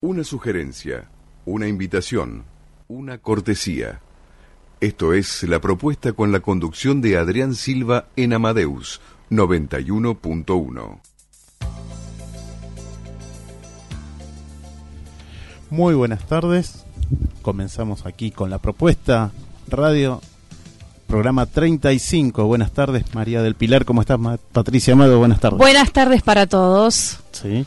Una sugerencia, una invitación, una cortesía. Esto es la propuesta con la conducción de Adrián Silva en Amadeus 91.1. Muy buenas tardes. Comenzamos aquí con la propuesta radio programa 35. Buenas tardes, María del Pilar. ¿Cómo estás, Patricia Amado? Buenas tardes. Buenas tardes para todos. Sí.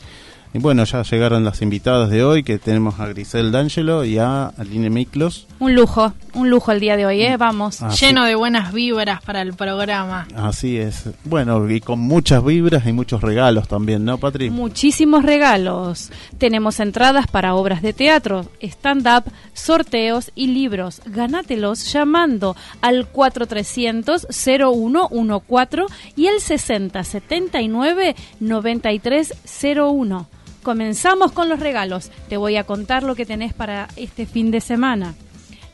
Y bueno, ya llegaron las invitadas de hoy, que tenemos a Grisel D'Angelo y a Aline Miklos. Un lujo, un lujo el día de hoy, ¿eh? Vamos. Ah, Lleno de buenas vibras para el programa. Así es. Bueno, y con muchas vibras y muchos regalos también, ¿no, Patri? Muchísimos regalos. Tenemos entradas para obras de teatro, stand-up, sorteos y libros. Ganátelos llamando al 4300-0114 y el 6079-9301. Comenzamos con los regalos. Te voy a contar lo que tenés para este fin de semana.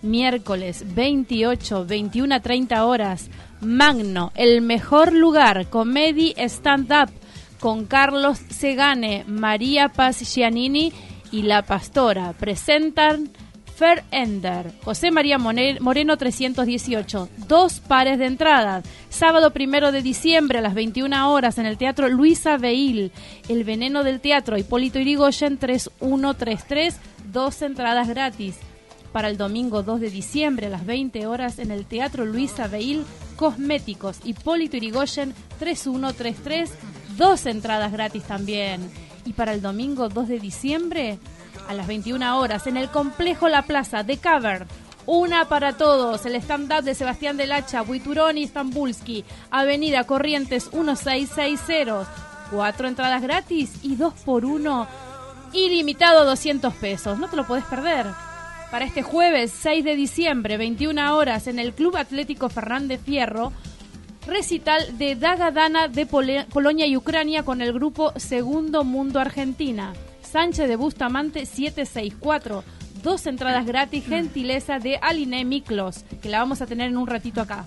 Miércoles 28, 21 a 30 horas. Magno, el mejor lugar, Comedy Stand Up, con Carlos Segane, María Paz Giannini y La Pastora. Presentan Fair Ender, José María Moreno 318, dos pares de entradas. Sábado primero de diciembre a las 21 horas en el Teatro Luisa Beil. El Veneno del Teatro, Hipólito Irigoyen 3133, dos entradas gratis. Para el domingo 2 de diciembre a las 20 horas en el Teatro Luisa Beil, Cosméticos, Hipólito Irigoyen 3133, dos entradas gratis también. Y para el domingo 2 de diciembre a las 21 horas en el complejo La Plaza de Cover. Una para todos, el stand-up de Sebastián del Hacha, Buiturón y Stambulski, Avenida Corrientes 1660. Cuatro entradas gratis y dos por uno, ilimitado 200 pesos. No te lo podés perder. Para este jueves 6 de diciembre, 21 horas, en el Club Atlético Fernández Fierro, recital de Daga Dana de Polonia y Ucrania con el grupo Segundo Mundo Argentina. Sánchez de Bustamante 764. Dos entradas gratis, gentileza de Aline Miklos, que la vamos a tener en un ratito acá.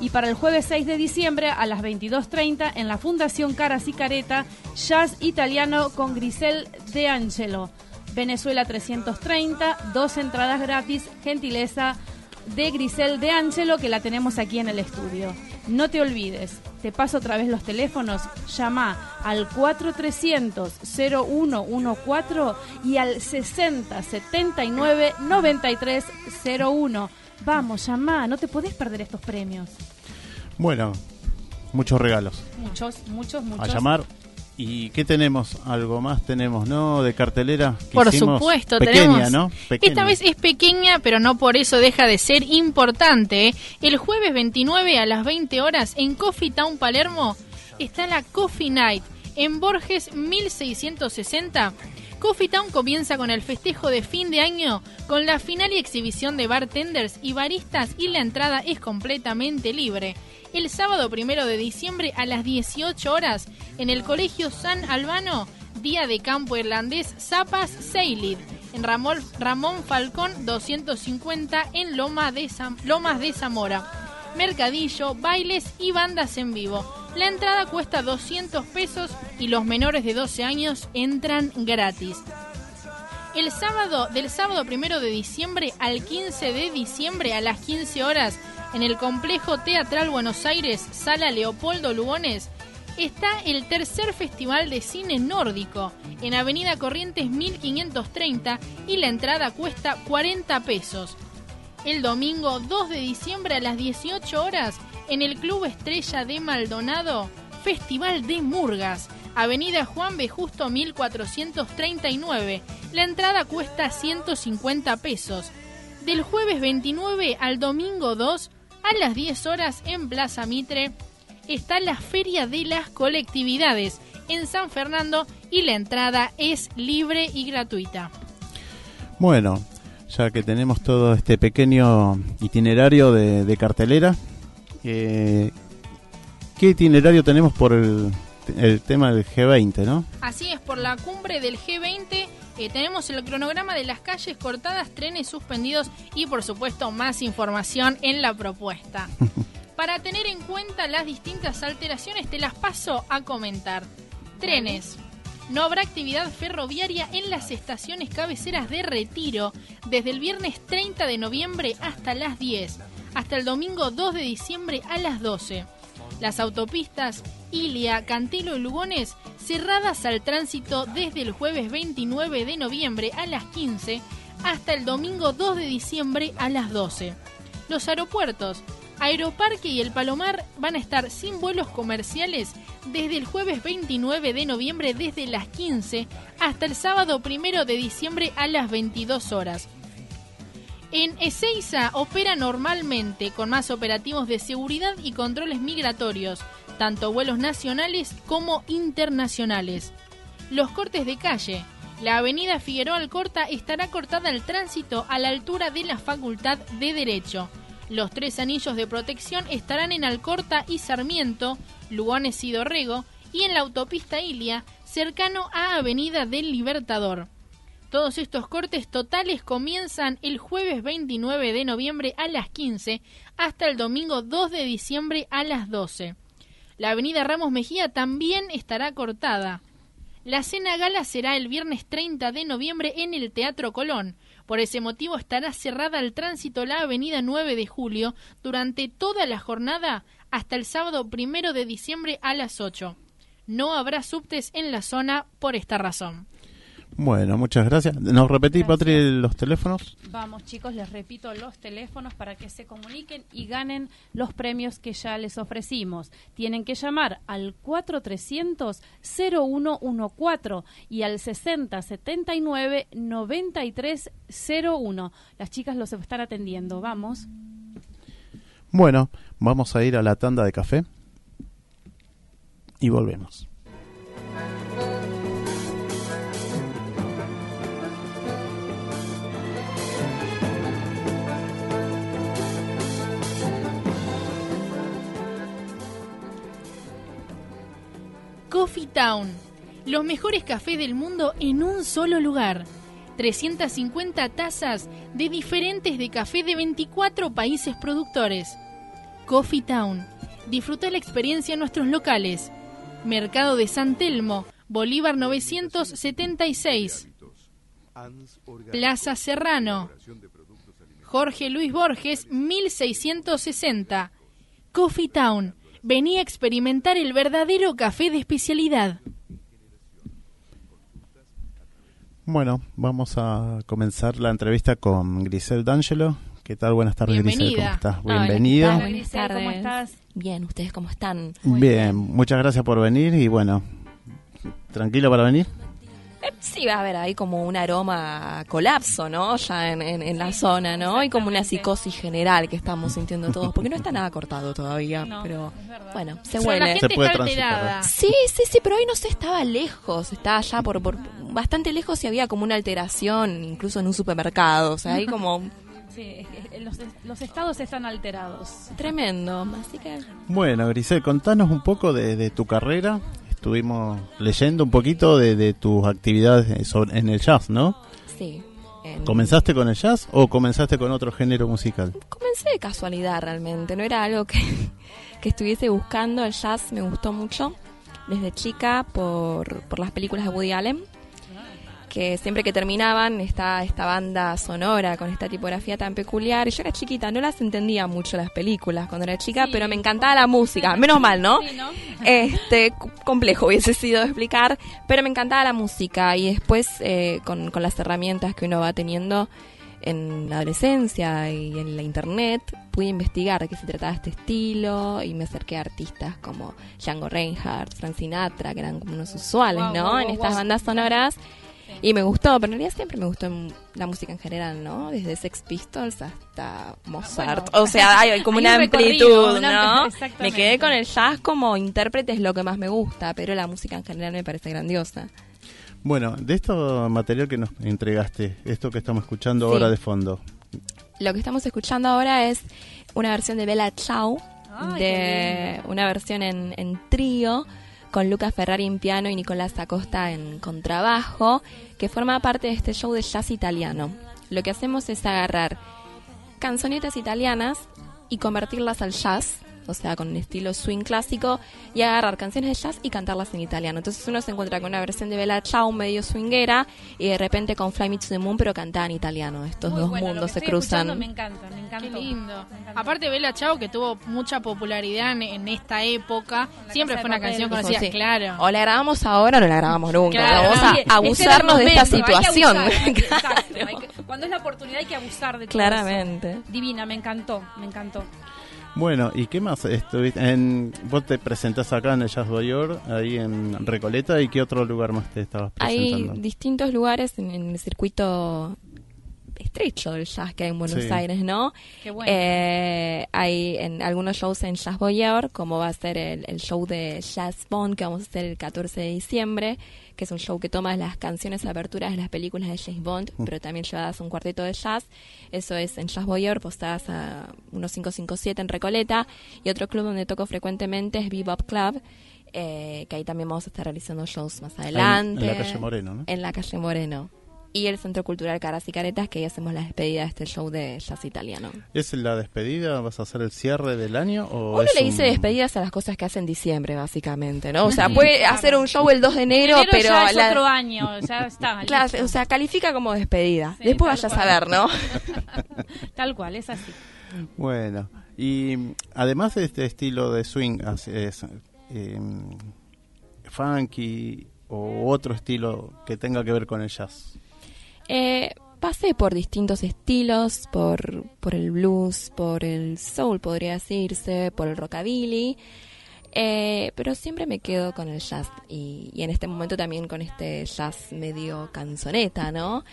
Y para el jueves 6 de diciembre a las 22.30 en la Fundación Caras y Careta, Jazz Italiano con Grisel De Angelo. Venezuela 330, dos entradas gratis, gentileza de Grisel De Angelo, que la tenemos aquí en el estudio. No te olvides, te paso otra vez los teléfonos, llama al 4300-0114 y al 6079-9301. Vamos, llama, no te podés perder estos premios. Bueno, muchos regalos. Muchos, muchos, muchos. A llamar ¿Y qué tenemos? Algo más tenemos, ¿no? De cartelera. Por supuesto, pequeña, ¿no? Esta vez es pequeña, pero no por eso deja de ser importante. El jueves 29 a las 20 horas en Coffee Town Palermo está la Coffee Night en Borges 1660. Coffee Town comienza con el festejo de fin de año con la final y exhibición de bartenders y baristas y la entrada es completamente libre el sábado primero de diciembre a las 18 horas en el Colegio San Albano, Día de Campo Irlandés Zapas Seilid, en Ramón, Ramón Falcón 250 en de Lomas de Zamora. Mercadillo, bailes y bandas en vivo. La entrada cuesta 200 pesos y los menores de 12 años entran gratis. El sábado, del sábado primero de diciembre al 15 de diciembre a las 15 horas, en el Complejo Teatral Buenos Aires, Sala Leopoldo Lugones, está el tercer Festival de Cine Nórdico en Avenida Corrientes 1530 y la entrada cuesta 40 pesos. El domingo 2 de diciembre a las 18 horas en el Club Estrella de Maldonado, Festival de Murgas, Avenida Juan B. Justo 1439. La entrada cuesta 150 pesos. Del jueves 29 al domingo 2 a las 10 horas en Plaza Mitre está la Feria de las Colectividades en San Fernando y la entrada es libre y gratuita. Bueno, ya que tenemos todo este pequeño itinerario de, cartelera, eh, ¿qué itinerario tenemos por el, el tema del G20, no? Así es, por la cumbre del G20 eh, tenemos el cronograma de las calles cortadas, trenes suspendidos y por supuesto más información en la propuesta. Para tener en cuenta las distintas alteraciones te las paso a comentar. Trenes. No habrá actividad ferroviaria en las estaciones cabeceras de Retiro desde el viernes 30 de noviembre hasta las 10, hasta el domingo 2 de diciembre a las 12. Las autopistas Ilia, Cantilo y Lugones cerradas al tránsito desde el jueves 29 de noviembre a las 15 hasta el domingo 2 de diciembre a las 12. Los aeropuertos Aeroparque y el Palomar van a estar sin vuelos comerciales desde el jueves 29 de noviembre desde las 15 hasta el sábado 1 de diciembre a las 22 horas. En Ezeiza opera normalmente con más operativos de seguridad y controles migratorios, tanto vuelos nacionales como internacionales. Los cortes de calle. La avenida Figueroa Alcorta estará cortada al tránsito a la altura de la Facultad de Derecho. Los tres anillos de protección estarán en Alcorta y Sarmiento, Lugones y Dorrego, y en la autopista Ilia, cercano a Avenida del Libertador. Todos estos cortes totales comienzan el jueves 29 de noviembre a las 15 hasta el domingo 2 de diciembre a las 12. La avenida Ramos Mejía también estará cortada. La cena gala será el viernes 30 de noviembre en el Teatro Colón. Por ese motivo estará cerrada al tránsito la avenida 9 de julio durante toda la jornada hasta el sábado primero de diciembre a las 8. No habrá subtes en la zona por esta razón. Bueno, muchas gracias. ¿Nos repetí, Patri, los teléfonos? Vamos, chicos, les repito los teléfonos para que se comuniquen y ganen los premios que ya les ofrecimos. Tienen que llamar al 4300-0114 y al 6079-9301. Las chicas los están atendiendo. Vamos. Bueno, vamos a ir a la tanda de café y volvemos. Coffee Town, los mejores cafés del mundo en un solo lugar. 350 tazas de diferentes de café de 24 países productores. Coffee Town, disfruta la experiencia en nuestros locales. Mercado de San Telmo, Bolívar 976. Plaza Serrano. Jorge Luis Borges 1660. Coffee Town venía a experimentar el verdadero café de especialidad. Bueno, vamos a comenzar la entrevista con Grisel D'Angelo. ¿Qué tal? Buenas tardes, Grisel. ¿Cómo estás? Bienvenida. Hola, buenas tardes. ¿Cómo estás? Bien, ¿ustedes cómo están? Bien, muchas gracias por venir y bueno, ¿tranquilo para venir? Eh, sí, va a haber ahí como un aroma a colapso, ¿no? Ya en, en, en la zona, ¿no? Y como una psicosis general que estamos sintiendo todos, porque no está nada cortado todavía, No, pero bueno, se la huele. gente Se puede está transitar, alterada. Sí, sí, sí, pero hoy no sé, estaba lejos, estaba ya por, por bastante lejos y había como una alteración, incluso en un supermercado, o sea, ahí como Sí, que los, los estados están alterados. tremendo, así que Bueno, Grisel, contanos un poco de, de tu carrera. Estuvimos leyendo un poquito de, de tus actividades sobre- en el jazz, ¿no? sí. en- ¿Comenzaste con el jazz o comenzaste con otro género musical? Comencé de casualidad realmente, no era algo que, que estuviese buscando. El jazz me gustó mucho desde chica por, por las películas de Woody Allen, que siempre que terminaban esta, esta banda sonora con esta tipografía tan peculiar. Y yo era chiquita, no las entendía mucho las películas cuando era chica, Sí. pero me encantaba la música. Menos mal, ¿no? Sí, ¿no? este complejo hubiese sido explicar, pero me encantaba la música y después eh, con, con las herramientas que uno va teniendo en la adolescencia y en la internet pude investigar de qué se trataba este estilo y me acerqué a artistas como Django Reinhardt, Frank Sinatra, que eran como unos usuales, Wow, ¿no? wow, en wow, estas bandas sonoras y me gustó, pero en realidad siempre me gustó la música en general, ¿no? Desde Sex Pistols hasta Mozart. bueno. o sea, hay como Hay una un amplitud, ¿no? Me quedé con el jazz como intérprete, es lo que más me gusta, pero la música en general me parece grandiosa. Bueno, de esto material que nos entregaste, esto que estamos escuchando Sí. ahora de fondo, Lo que estamos escuchando ahora es una versión de Bella Ciao, de una versión en, en trío con Luca Ferrari en piano y Nicolás Acosta en contrabajo, que forma parte de este show de jazz italiano. Lo que hacemos es agarrar canzonetas italianas y convertirlas al jazz o sea, con un estilo swing clásico, y agarrar canciones de jazz y cantarlas en italiano. Entonces uno se encuentra con una versión de Bella Ciao medio swinguera y de repente con Fly Me to the Moon, pero cantada en italiano. Estos Muy dos bueno, lo mundos que se cruzan. Me encanta, me encanta. Qué lindo. Aparte Bella Chao que tuvo mucha popularidad en, en esta época, siempre fue una Papel. canción conocida, sí. claro. O la grabamos ahora o no la grabamos nunca. Claro, Vamos sí, a Este abusarnos de esta situación. abusar, que- cuando es la oportunidad hay que abusar de todo Claramente. eso. Divina, me encantó, me encantó. Bueno, ¿y qué más estuviste? En, vos te presentás acá en el Jazz Boyor, ahí en Recoleta, ¿y qué otro lugar más te estabas Hay presentando? distintos lugares en, en el circuito estrecho del jazz que hay en Buenos Sí. Aires, ¿no? Qué bueno. Eh, hay en algunos shows en Jazz Boyer, como va a ser el, el show de Jazz Bond que vamos a hacer el 14 de diciembre, que es un show que toma las canciones aperturas de las películas de James Bond, Mm. pero también llevadas a un cuarteto de jazz. Eso es en Jazz Boyer, postadas a 1557 en Recoleta. Y otro club donde toco frecuentemente es Bebop Club. eh, que ahí también vamos a estar realizando shows más Ahí en- adelante. en la calle Moreno, ¿no? En la calle Moreno. Y el Centro Cultural Caras y Caretas, que ahí hacemos la despedida de este show de jazz italiano. ¿Es la despedida? ¿Vas a hacer el cierre del año? O Uno es le un- dice despedidas a las cosas que hace en diciembre, básicamente, ¿no? O sea, Sí, puede claro. hacer un show el 2 de enero, Enero pero ya es la- otro año, ya está. Claro, listo. o sea, califica como despedida. Sí, Después vaya a saber, ¿no? Tal cual, es así. Bueno, y mm, además de este estilo de swing, es, eh, funky o otro estilo que tenga que ver con el jazz. Eh, pasé por distintos estilos, por, por el blues, por el soul, podría decirse, por el rockabilly. Eh, pero siempre me quedo con el jazz y, y en este momento también con este jazz medio canzoneta, ¿no?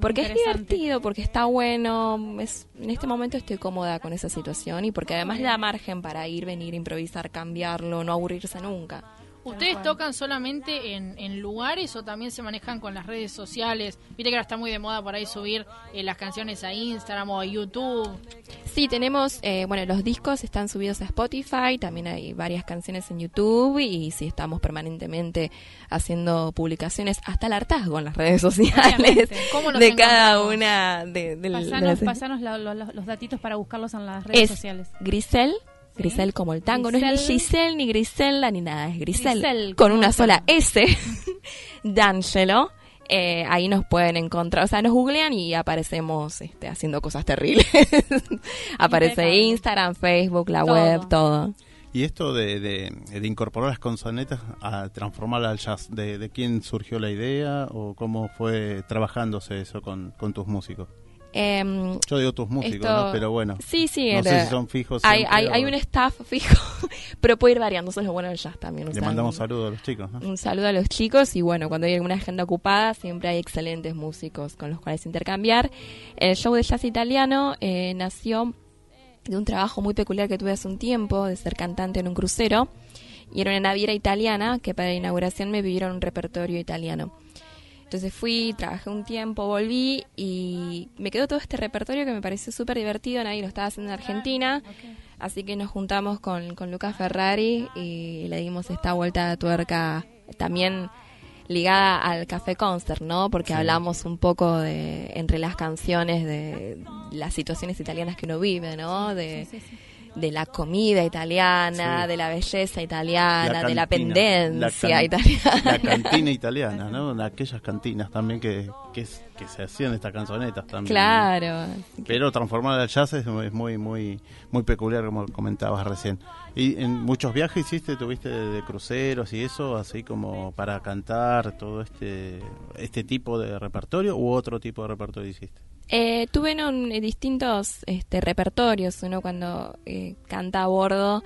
Porque es divertido, porque está bueno. Es, en este momento estoy cómoda con esa situación y porque además le da margen para ir, venir, improvisar, cambiarlo, no aburrirse nunca. ¿Ustedes cual. tocan solamente en, en lugares o también se manejan con las redes sociales? Viste que ahora está muy de moda por ahí subir eh, las canciones a Instagram o a YouTube. Sí, tenemos, eh, bueno, los discos están subidos a Spotify, también hay varias canciones en YouTube y sí estamos permanentemente haciendo publicaciones hasta el hartazgo en las redes sociales Obviamente. ¿Cómo nos de cada una de, de- de Pasanos, las- pasanos la- lo- lo- los datitos para buscarlos en las redes Es sociales. Grisel, Grisel como el tango, no es ni Grisel. Giselle ni Grisela ni nada, es Grisel, Grisel, con una sola. S, D'Angelo. Eh, ahí nos pueden encontrar, o sea, nos googlean y aparecemos este, haciendo cosas terribles. Aparece. Instagram, Facebook, la Todo. web, todo. Y esto de, de, de incorporar las consonetas a transformarla al jazz, ¿de, de quién surgió la idea o cómo fue trabajándose eso con, con tus músicos? Em, Yo digo tus músicos, Esto- ¿no? Pero bueno, sí, sí, no sé si son fijos. hay, hay, hay un staff fijo, pero puede ir variando, eso es lo bueno del jazz también. Le sea, mandamos un- saludos a los chicos, ¿no? Un saludo a los chicos y bueno, cuando hay alguna agenda ocupada siempre hay excelentes músicos con los cuales intercambiar. El show de jazz italiano eh, nació de un trabajo muy peculiar que tuve hace un tiempo, de ser cantante en un crucero. Y era una naviera italiana que para la inauguración me pidieron un repertorio italiano. Entonces fui, trabajé un tiempo, volví y me quedó todo este repertorio que me pareció súper divertido, nadie lo estaba haciendo en Argentina. Así que nos juntamos con, con Lucas Ferrari y le dimos esta vuelta de tuerca también ligada al Café Concert, ¿no? Porque Sí. hablamos un poco de entre las canciones de las situaciones italianas que uno vive, ¿no? De, Sí, sí, sí. De la comida italiana, Sí. de la belleza italiana, de la pendencia la italiana. La cantina italiana, ¿no? Aquellas cantinas también que, que, que se hacían estas canzonetas también. Claro. Pero transformar al jazz es muy, es muy, muy, muy peculiar, como comentabas recién. ¿Y en muchos viajes hiciste, tuviste de, de cruceros y eso, así como para cantar todo este, este tipo de repertorio u otro tipo de repertorio hiciste? Eh, tuve en un- en distintos este, repertorios. Uno cuando eh, canta a bordo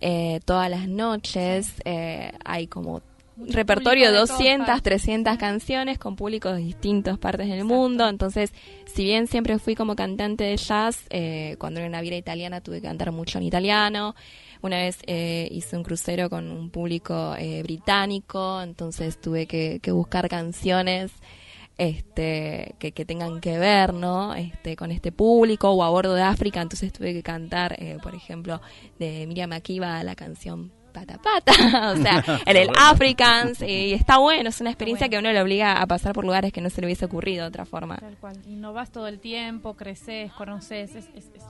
eh, todas las noches eh, hay como Mucho repertorio de público de todas 200, partes. 300 canciones con públicos de distintas partes del mundo. Entonces, si bien siempre fui como cantante de jazz, eh, cuando era una vida italiana tuve que cantar mucho en italiano. Una vez eh, hice un crucero con un público eh, británico, entonces tuve que, que buscar canciones este que, que tengan que ver no este con este público o a bordo de África entonces tuve que cantar eh, por ejemplo de Miriam Akiva la canción Pata Pata o sea en el. Africans y está bueno es una experiencia bueno. que uno le obliga a pasar por lugares que no se le hubiese ocurrido de otra forma Tal cual. Innovás todo el tiempo, creces, conoces, es, es- es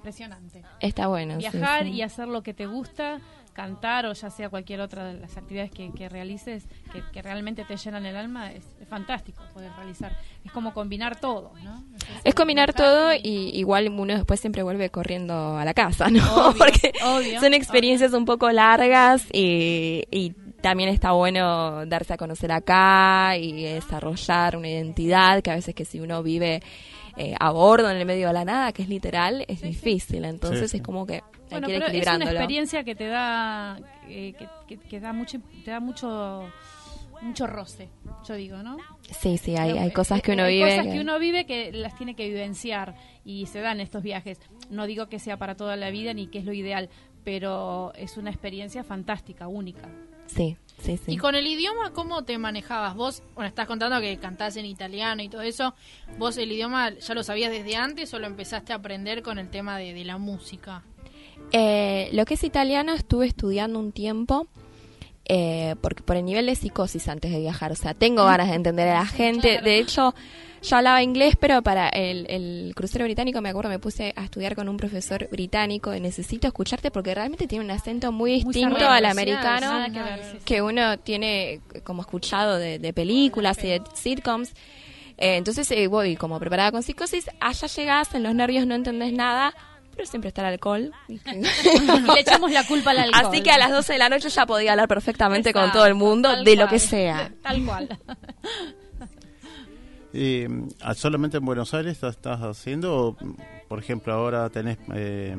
impresionante. Está bueno. Viajar sí. y hacer lo que te gusta, cantar o ya sea cualquier otra de las actividades que, que realices que, que realmente te llenan el alma, es, es fantástico poder realizar. Es como combinar todo, ¿no? Es combinar todo y- y igual uno después siempre vuelve corriendo a la casa, ¿no? Obvio, Porque obvio, son experiencias un poco largas y, y también está bueno darse a conocer acá y desarrollar una identidad que a veces que si uno vive eh, a bordo en el medio de la nada, que es literal, es difícil. Entonces Sí, sí. es como que hay Bueno, que ir pero es una experiencia que te da eh, que, que- que da mucho te da mucho mucho roce, yo digo, ¿no? Sí, sí, hay, hay cosas que uno hay vive. cosas que- que uno vive que las tiene que vivenciar y se dan estos viajes. No digo que sea para toda la vida ni que es lo ideal, pero es una experiencia fantástica, única. Sí, sí, sí. Y con el idioma, ¿cómo te manejabas? Vos, bueno, estás contando que cantás en italiano y todo eso. ¿Vos el idioma ya lo sabías desde antes o lo empezaste a aprender con el tema de, de la música? Eh, lo que es italiano estuve estudiando un tiempo eh, porque por el nivel de psicosis antes de viajar. O sea, tengo ganas de entender a la gente. De hecho, yo hablaba inglés, pero para el, el crucero británico me acuerdo me puse a estudiar con un profesor británico. de Necesito escucharte porque realmente tiene un acento muy distinto al americano que ver, sí, sí. que uno tiene como escuchado de, de películas y de sitcoms. Eh, entonces eh, voy como preparada con psicosis, allá llegás, en los nervios no entendés nada, pero siempre está el alcohol. Y le echamos la culpa al alcohol. Así que a las 12 de la noche ya podía hablar perfectamente con todo el mundo de lo que sea. Tal cual. Eh, ¿Solamente en Buenos Aires estás, estás haciendo? Mm, por ejemplo, ahora tenés eh,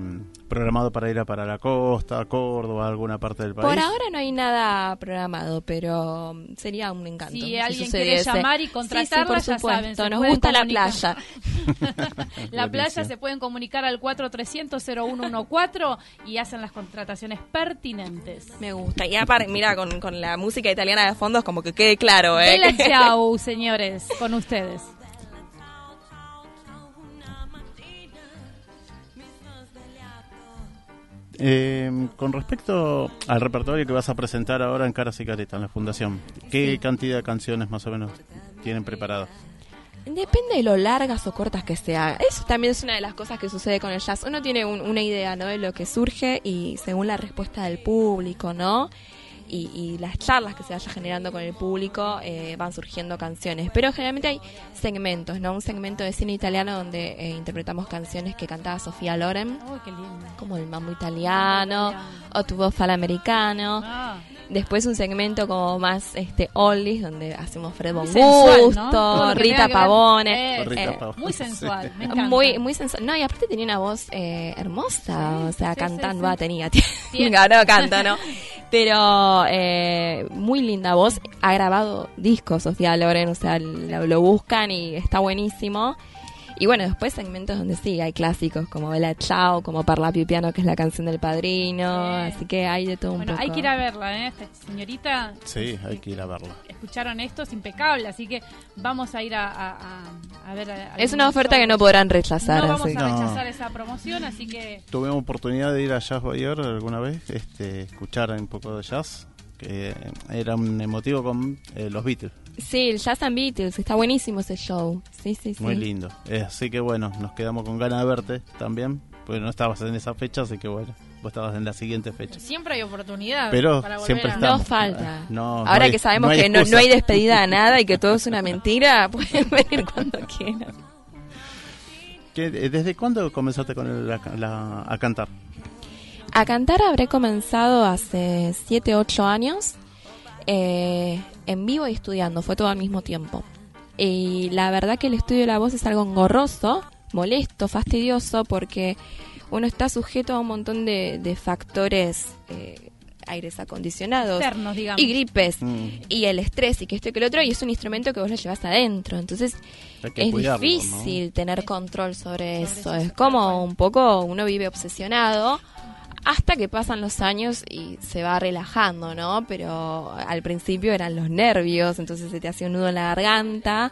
programado para ir a para la costa, Córdoba, alguna parte del país. Por ahora no hay nada programado, pero um, sería un encanto. Si si alguien quiere llamar y Sí, sí, contratarla, por ya saben, supuesto. se Nos gusta la playa. La playa se pueden comunicar al 4300-0114 y hacen las contrataciones pertinentes. Me gusta. Y aparte, mira, con, con la música italiana de fondo es como que quede claro, ¿eh? Bella ciao, señores, con ustedes. Eh, con respecto al repertorio que vas a presentar ahora en Caras y Caretas, en la Fundación, ¿qué cantidad de canciones más o menos tienen preparadas? Depende de lo largas o cortas que sean. Eso también es una de las cosas que sucede con el jazz. Uno tiene un- una idea, ¿no? De lo que surge y según la respuesta del público, ¿no? Y, y las charlas que se vaya generando con el público eh, van surgiendo canciones. Pero generalmente hay segmentos, ¿no? Un segmento de cine italiano donde eh, interpretamos canciones que cantaba Sofía Loren, Uy, qué lindo. como el mambo italiano o tu voz al americano. Ah, Después un segmento como más este oldies donde hacemos Fred sensual, ¿no? Rita Pavone. Eh, Rita eh, Pavone. Muy sensual, me encanta. muy muy sensual. No, y aparte tenía una voz eh, hermosa, o sea, sí, cantando, sí, sí. ah, tenía, no canta, ¿no? Pero eh, muy linda voz, ha grabado discos Sofía Loren, o sea, lo, lo buscan y está buenísimo. Y bueno, después segmentos donde sí, hay clásicos como Bella Ciao, como Parla Piu Piano, que es la canción del padrino, Sí. así que hay de todo un Bueno, poco. hay que ir a verla, ¿eh? Esta señorita, Sí, hay que ir a verla. escucharon esto, es impecable, así que vamos a ir a, a- a- a ver. a- Es una oferta que no podrán rechazar. No vamos así. a No. rechazar esa promoción, así que Tuve oportunidad de ir a Jazz Bayer alguna vez, este, escuchar un poco de jazz, que era un emotivo con eh, los Beatles. Sí, el Jazz and Beatles, está buenísimo ese show. Sí, sí, sí. Muy lindo. Eh, así que bueno, nos quedamos con ganas de verte también, porque no estabas en esa fecha, así que bueno, vos estabas en la siguiente fecha. Siempre hay oportunidad. Pero para volver siempre a- No falta. No, no Ahora hay- que sabemos no que no, no hay despedida de nada y que todo es una mentira, pueden venir cuando quieran. ¿Qué- eh, ¿Desde cuándo comenzaste con el- la- la- a cantar? A cantar habré comenzado hace 7, 8 años, eh, en vivo y estudiando, fue todo al mismo tiempo. Y la verdad que el estudio de la voz es algo engorroso, molesto, fastidioso, porque uno está sujeto a un montón de, de factores, eh, aires acondicionados externos, digamos. y gripes. Mm, y el estrés y que esto y que lo otro y es un instrumento que vos lo llevas adentro entonces es cuidarlo, ¿no? difícil tener control sobre eso es como un poco uno vive obsesionado hasta que pasan los años y se va relajando no pero al principio eran los nervios entonces se te hacía un nudo en la garganta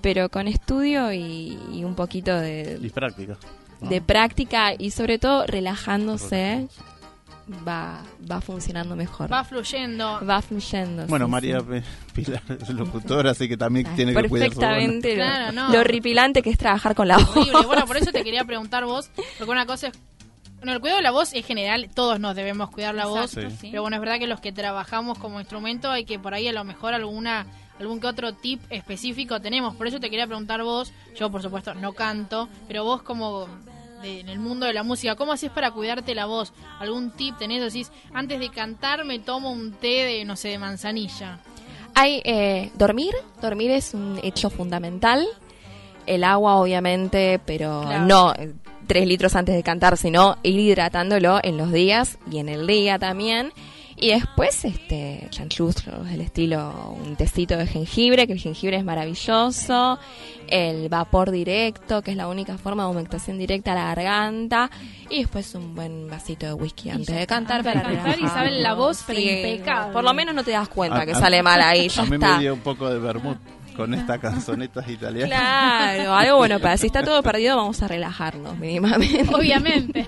pero con estudio y, y un poquito de, Y práctica. ¿no? de práctica y sobre todo relajándose va, va funcionando mejor. Va fluyendo. Va fluyendo. Bueno, sí, María sí. P- Pilar es locutora, así que también Ay, tiene que cuidar. Perfectamente. lo- Claro, no. Lo horripilante que es trabajar con la voz. Horrible. Bueno, por eso te quería preguntar vos, porque una cosa es... Bueno, el cuidado de la voz es general, todos nos debemos cuidar la voz, Exacto, Sí. sí. pero bueno, es verdad que los que trabajamos como instrumento hay que por ahí a lo mejor alguna algún que otro tip específico tenemos. Por eso te quería preguntar vos, yo por supuesto no canto, pero vos como de- en el mundo de la música, ¿cómo haces para cuidarte la voz? ¿Algún tip tenés? Decís, antes de cantar me tomo un té de, no sé, de manzanilla. Hay eh, dormir, dormir es un hecho fundamental. El agua, obviamente, pero Claro. no eh, tres litros antes de cantar, sino ir hidratándolo en los días y en el día también. Y después, este, chanchullos del estilo un tecito de jengibre, que el jengibre es maravilloso. El vapor directo, que es la única forma de humectación directa a la garganta. Y después un buen vasito de whisky antes de cantar para cantar y saben la voz, pero impecable. Por lo menos no te das cuenta A- que a- sale mal ahí, ya a mí está. me dio un poco de vermut con estas canzonetas italianas. Claro, algo bueno para si está todo perdido vamos a relajarnos mínimamente. Obviamente.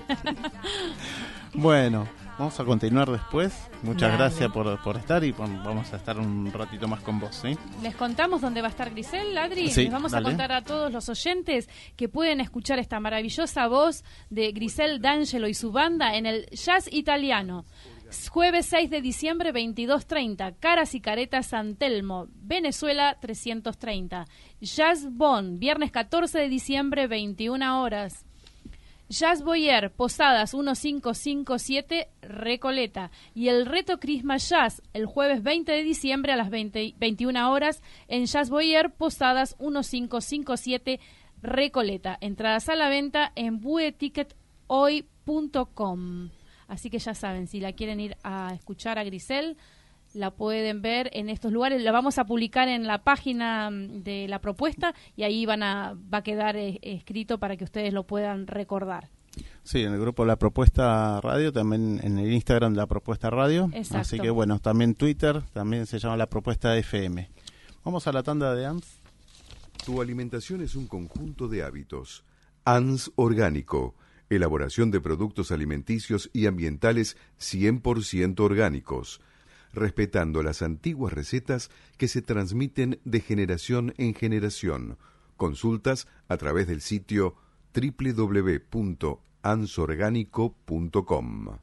Bueno, vamos a continuar después. Muchas Dale. gracias por, por estar y vamos a estar un ratito más con vos, ¿sí? Les contamos dónde va a estar Grisel, Adri. Sí, Les vamos dale. a contar a todos los oyentes que pueden escuchar esta maravillosa voz de Grisel D'Angelo y su banda en el Jazz Italiano. Jueves 6 de diciembre, 22.30. Caras y Caretas San Telmo, Venezuela, 330. Jazz Bonn, viernes 14 de diciembre, 21 horas. Jazz Boyer, Posadas 1557, Recoleta. Y el reto Christmas Jazz, el jueves 20 de diciembre a las 20 21 horas en Jazz Boyer, Posadas 1557, Recoleta. Entradas a la venta en buetickethoy.com. Así que ya saben, si la quieren ir a escuchar a Grisel, la pueden ver en estos lugares. La vamos a publicar en la página mm, de la propuesta y ahí van a, va a quedar eh, escrito para que ustedes lo puedan recordar. Sí, en el grupo La Propuesta Radio, también en el Instagram La Propuesta Radio. Exacto. Así que bueno, también Twitter, también se llama La Propuesta FM. Vamos a la tanda de ANS. Tu alimentación es un conjunto de hábitos. ANS Orgánico. Elaboración de productos alimenticios y ambientales 100% orgánicos. Respetando las antiguas recetas que se transmiten de generación en generación. Consultas a través del sitio www.ansorgánico.com.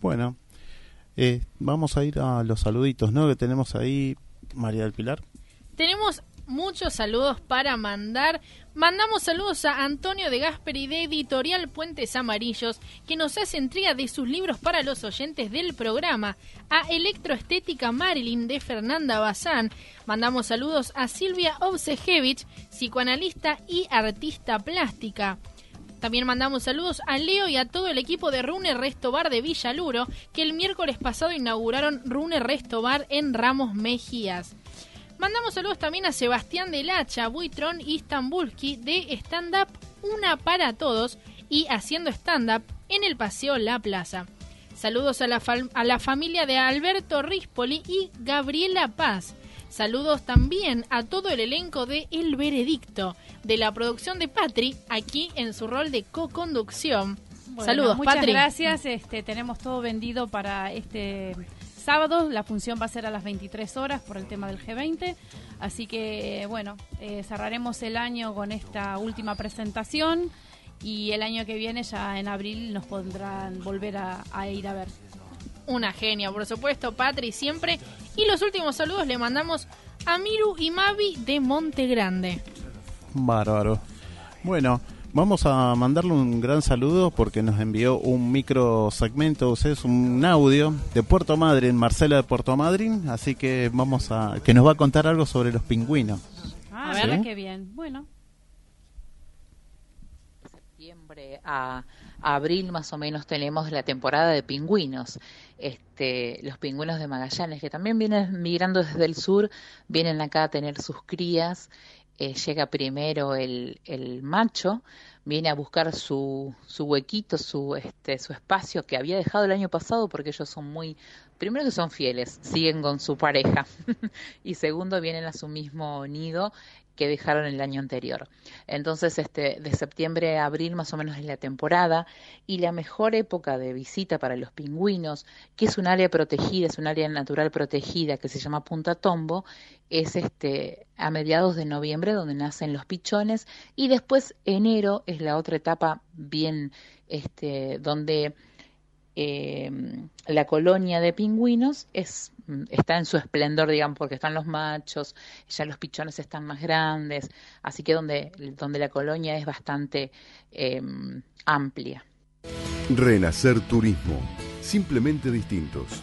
Bueno, eh, vamos a ir a los saluditos, ¿no? Que tenemos ahí, María del Pilar. Tenemos muchos saludos para mandar. Mandamos saludos a Antonio de Gasperi de Editorial Puentes Amarillos, que nos hace entrega de sus libros para los oyentes del programa. A Electroestética Marilyn de Fernanda Bazán. Mandamos saludos a Silvia Obsejevich, psicoanalista y artista plástica. También mandamos saludos a Leo y a todo el equipo de Rune Resto Bar de Villaluro, que el miércoles pasado inauguraron Rune Resto Bar en Ramos Mejías. Mandamos saludos también a Sebastián del Hacha, Buitrón y Stambulski de Stand Up Una para Todos y Haciendo Stand Up en el Paseo La Plaza. Saludos a la, a la familia de Alberto Rispoli y Gabriela Paz. Saludos también a todo el elenco de El Veredicto, de la producción de Patri, aquí en su rol de co-conducción. Bueno, Saludos, muchas Patri. gracias. Este, tenemos todo vendido para este sábado. La función va a ser a las 23 horas por el tema del G20. Así que, bueno, eh, cerraremos el año con esta última presentación. Y el año que viene, ya en abril, nos podrán volver a, a ir a ver. Una genia, por supuesto, Patri siempre. Y los últimos saludos le mandamos a Miru y Mavi de Monte Grande. Bárbaro. Bueno, vamos a mandarle un gran saludo porque nos envió un micro segmento, o sea, es un audio de Puerto Madryn, Marcela de Puerto Madryn, así que vamos a que nos va a contar algo sobre los pingüinos. Ah, A ver. ¿Sí? qué bien. Bueno, septiembre a abril más o menos tenemos la temporada de pingüinos. Este, los pingüinos de Magallanes, que también vienen migrando desde el sur, vienen acá a tener sus crías. Eh, llega primero el, el macho, viene a buscar su, su huequito, su, este, su espacio que había dejado el año pasado porque ellos son muy, primero que son fieles, siguen con su pareja. Y segundo vienen a su mismo nido que dejaron el año anterior. Entonces, este, de septiembre a abril más o menos es la temporada y la mejor época de visita para los pingüinos, que es un área protegida, es un área natural protegida que se llama Punta Tombo, es este a mediados de noviembre donde nacen los pichones y después enero es la otra etapa bien este donde eh, la colonia de pingüinos es, está en su esplendor, digamos, porque están los machos, ya los pichones están más grandes, así que donde, donde la colonia es bastante eh, amplia. Renacer Turismo, simplemente distintos.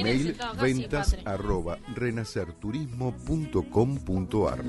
Email ventas arroba renacerturismo.com.ar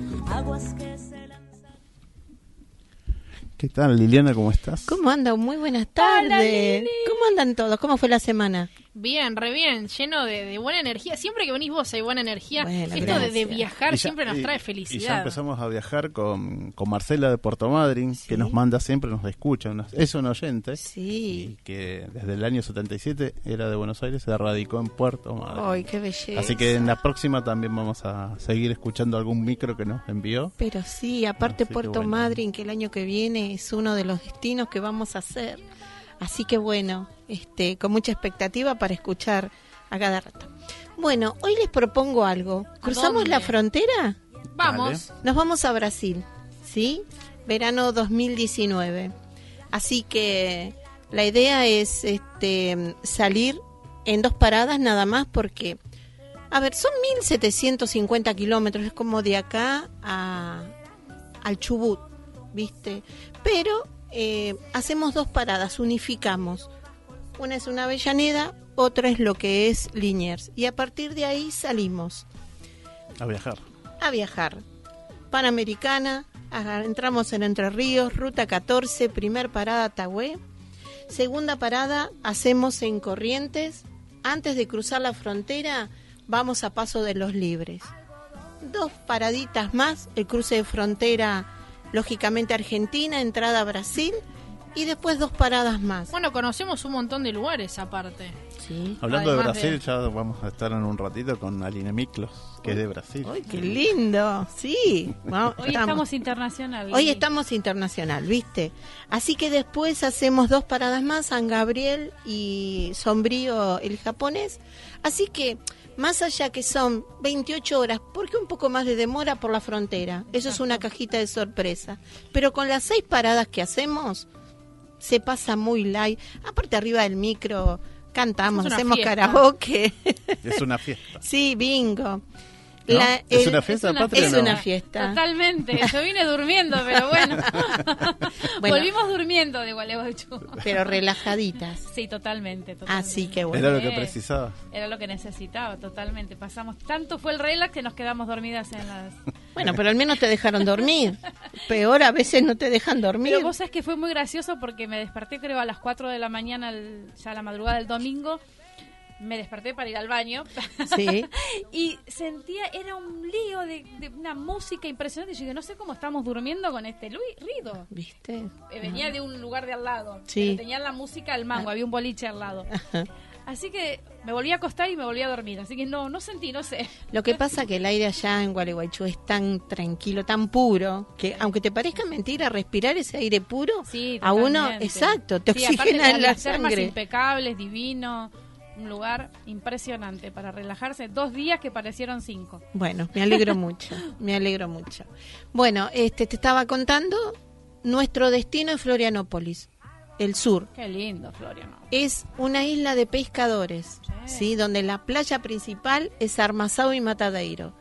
¿Qué tal, Liliana? ¿Cómo estás? ¿Cómo andan? Muy buenas tardes. ¿Cómo andan todos? ¿Cómo fue la semana? Bien, re bien, lleno de, de buena energía. Siempre que venís vos hay buena energía. Bueno, Esto de, viajar ya- siempre nos y- trae Y ya felicidad. empezamos a viajar con, con Marcela de Puerto Madryn, que nos manda siempre, nos escucha, nos- es un oyente. Sí. Y que desde el año 77 era de Buenos Aires, se radicó en Puerto Madryn. Ay, qué belleza. Así que en la próxima también vamos a seguir escuchando algún micro que nos envió. Pero sí, aparte Así que Puerto bueno. Madryn, que el año que viene es uno de los destinos que vamos a hacer. Así que bueno, este, con mucha expectativa para escuchar a cada rato. Bueno, hoy les propongo algo. ¿Cruzamos la frontera? Vamos. Nos vamos a Brasil, ¿sí? Verano 2019. Así que la idea es este, salir en dos paradas nada más porque, a ver, son 1750 kilómetros, es como de acá a, al Chubut, ¿viste? Pero eh, hacemos dos paradas, unificamos. Una es una Avellaneda, otra es lo que es Liniers. Y a partir de ahí salimos A viajar. a viajar. Panamericana, entramos en Entre Ríos, ruta 14, primer parada Tagüé. Segunda parada hacemos en Corrientes. Antes de cruzar la frontera, vamos a Paso de los Libres. Dos paraditas más, el cruce de frontera, lógicamente Argentina, entrada a Brasil. Y después dos paradas más. Bueno, conocemos un montón de lugares aparte. Sí. Hablando de Brasil, de- ya vamos a estar en un ratito con Aline Miklos, que es de Brasil. ¡Ay, qué lindo! Sí. Vamos- Hoy estamos internacional. Hoy estamos internacional, ¿viste? Así que después hacemos dos paradas más, San Gabriel y Sombrío, el japonés. Así que, más allá que son 28 horas, ¿por qué un poco más de demora por la frontera? Eso es una cajita de sorpresa. Pero con las seis paradas que hacemos, se pasa muy light. Aparte, arriba del micro, cantamos, hacemos fiesta. karaoke. Es una fiesta. sí, bingo. ¿No? La- ¿Es el- una fiesta es una patria Es no? una fiesta. Totalmente. Yo vine durmiendo, pero bueno. Bueno. Volvimos durmiendo de Gualeguaychú. Pero relajaditas. Sí, totalmente, totalmente. Así que bueno. Era lo que precisaba. Era lo que necesitaba, totalmente. Pasamos tanto fue el relax que nos quedamos dormidas en las. Bueno, pero al menos te dejaron dormir. Peor, a veces no te dejan dormir. Pero vos sabés que fue muy gracioso porque me desperté, creo, a las 4 de la mañana, el- ya a la madrugada del domingo. Me desperté para ir al baño. Sí. y sentía, era un lío de, de una música impresionante. Y yo dije, no sé cómo estamos durmiendo con este lu- ruido. ¿Viste? Eh, venía de un lugar de al lado. Sí. Pero Tenía la música al mango, había un boliche al lado. Así que me volví a acostar y me volví a dormir. Así que no, no sentí, no sé. Lo que pasa que el aire allá en Gualeguaychú es tan tranquilo, tan puro, que aunque te parezca mentira, respirar ese aire puro, Sí, a uno, exacto, te Sí, oxigena las- la termas sangre. impecables, divino. Un lugar impresionante para relajarse. Dos días que parecieron cinco. Bueno, me alegro mucho, me alegro mucho. Bueno, este te estaba contando, nuestro destino es Florianópolis, el sur. Qué lindo, Floriano. Es una isla de pescadores, ¿sí? donde la playa principal es Armazao y Matadeiro.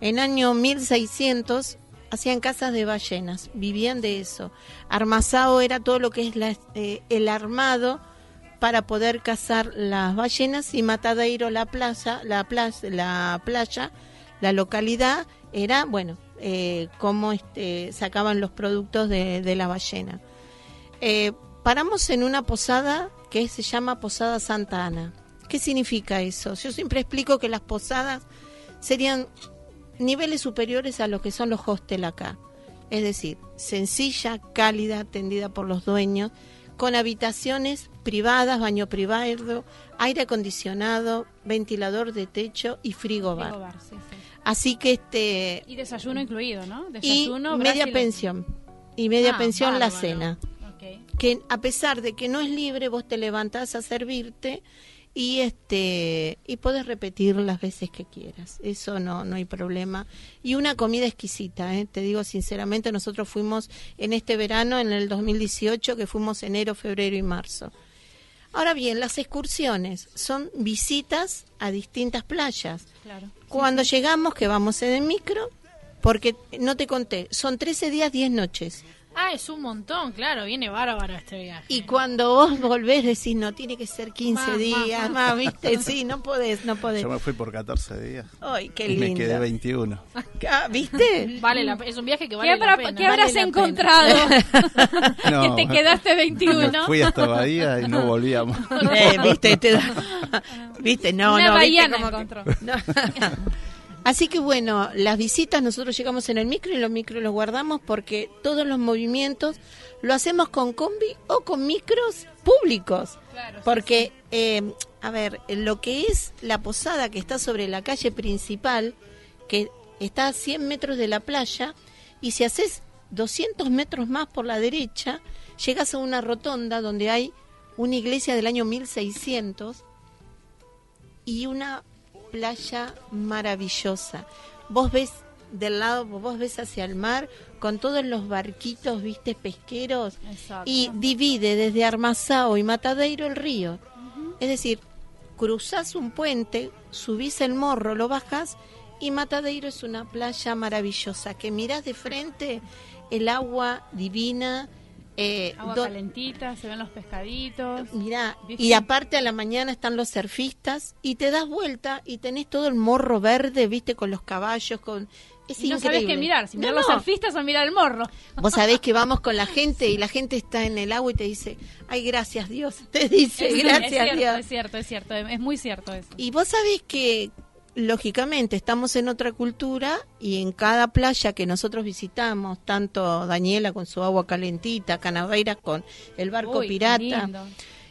En año 1600 hacían casas de ballenas, vivían de eso. Armazao era todo lo que es la- eh, el armado para poder cazar las ballenas y Matadeiro la plaza, la plaza, la playa, la localidad era, bueno, eh, cómo este, sacaban los productos de, la ballena. Eh, paramos en una posada que se llama Posada Santa Ana. ¿Qué significa eso? Yo siempre explico que las posadas serían niveles superiores a lo que son los hostels acá. Es decir, sencilla, cálida, atendida por los dueños, con habitaciones privadas, baño privado, aire acondicionado, ventilador de techo y frigobar. Frigobar, sí, sí. Así que este Y desayuno incluido, ¿no? y media Brasil- pensión y media Ah, pensión la cena. Que a pesar de que no es libre, vos te levantás a servirte y este y podés repetir las veces que quieras. Eso no no hay problema. Y una comida exquisita, ¿eh? te digo sinceramente, nosotros fuimos en este verano en el 2018 que fuimos enero, febrero y marzo. Ahora bien, las excursiones son visitas a distintas playas. Claro. Cuando llegamos, que vamos en el micro, porque no te conté, son 13 días, 10 noches. Ah, es un montón, claro, viene bárbaro este viaje. Y cuando vos volvés decís, no, tiene que ser 15 Más, más, días más. ¿viste? Sí, no podés, no podés. Yo me fui por 14 días. Ay, qué y me lindo. quedé 21. Ah, ¿Viste? Vale la es un viaje que ¿Qué, vale habrá- la pena. qué habrás Vale la encontrado? No, que te quedaste 21. Me fui hasta Bahía y no volvíamos. Eh, ¿Viste? Te da- ¿Viste? No, Una no, ¿viste? bahiana Como que- encontró. No. Así que bueno, las visitas nosotros llegamos en el micro y los micros los guardamos porque todos los movimientos lo hacemos con combi o con micros públicos. Porque, eh, a ver, lo que es la posada que está sobre la calle principal, que está a 100 metros de la playa, y si haces 200 metros más por la derecha, llegas a una rotonda donde hay una iglesia del año 1600 y una playa maravillosa. Vos ves del lado, vos ves hacia el mar con todos los barquitos, viste, pesqueros Exacto. y divide desde Armazao y Matadeiro el río. Es decir, cruzás un puente, subís el morro, lo bajas y Matadeiro es una playa maravillosa que mirás de frente el agua divina. Eh, Agua do- calentita, se ven los pescaditos. Mirá, ¿Viste? y aparte a la mañana están los surfistas y te das vuelta y tenés todo el morro verde, viste, con los caballos, con... Es Y no increíble. qué mirar, si No, mirar los no. surfistas o mirar el morro. Vos sabés que vamos con la gente y la gente está en el agua y te dice, ay, gracias Dios, te dice, Es- gracias es cierto, Dios. Es cierto, es cierto, es muy cierto eso. Y vos sabés que, lógicamente, estamos en otra cultura y en cada playa que nosotros visitamos, tanto Daniela con su agua calentita, Canaveiras con el barco Uy, pirata.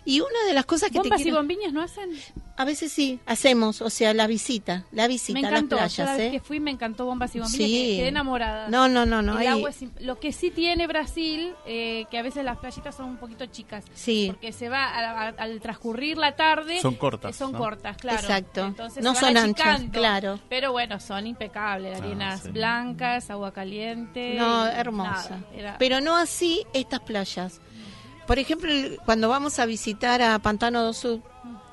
Y una de las cosas que te ¿Bombas y quiero... bombiñas no hacen? A veces sí, hacemos, o sea, la visita, la visita Me a las encantó. playas, Yo la vez ¿eh? que fui me encantó Bombas y bombiñas. Sí. que- Quedé enamorada. No, no, no, no. El ahí- agua es imp- lo que sí tiene Brasil, eh, que a veces las playitas son un poquito chicas. Sí. Porque se va a- a- al transcurrir la tarde. Son cortas, eh, Son ¿no? cortas, claro. Exacto. Entonces No son anchas, claro. Pero bueno, son impecables. Ah, Arenas sí. blancas, agua caliente. No, y hermosa. nada, era- Pero no así estas playas. Por ejemplo, cuando vamos a visitar a Pantano do Sul,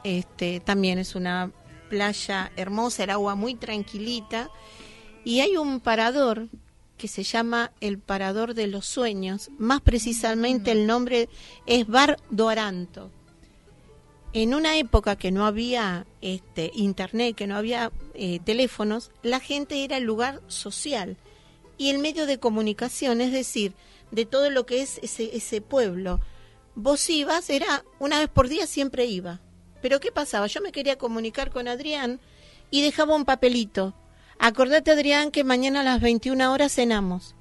este, también es una playa hermosa, el agua muy tranquilita, y hay un parador que se llama el Parador de los Sueños, más precisamente el nombre es Bar Doranto. En una época que no había este, internet, que no había eh, teléfonos, la gente era el lugar social y el medio de comunicación, es decir, de todo lo que es ese, ese pueblo. Vos ibas, era una vez por día siempre iba. Pero ¿qué pasaba? Yo me quería comunicar con Adrián y dejaba un papelito. Acordate, Adrián, que mañana a las 21 horas cenamos.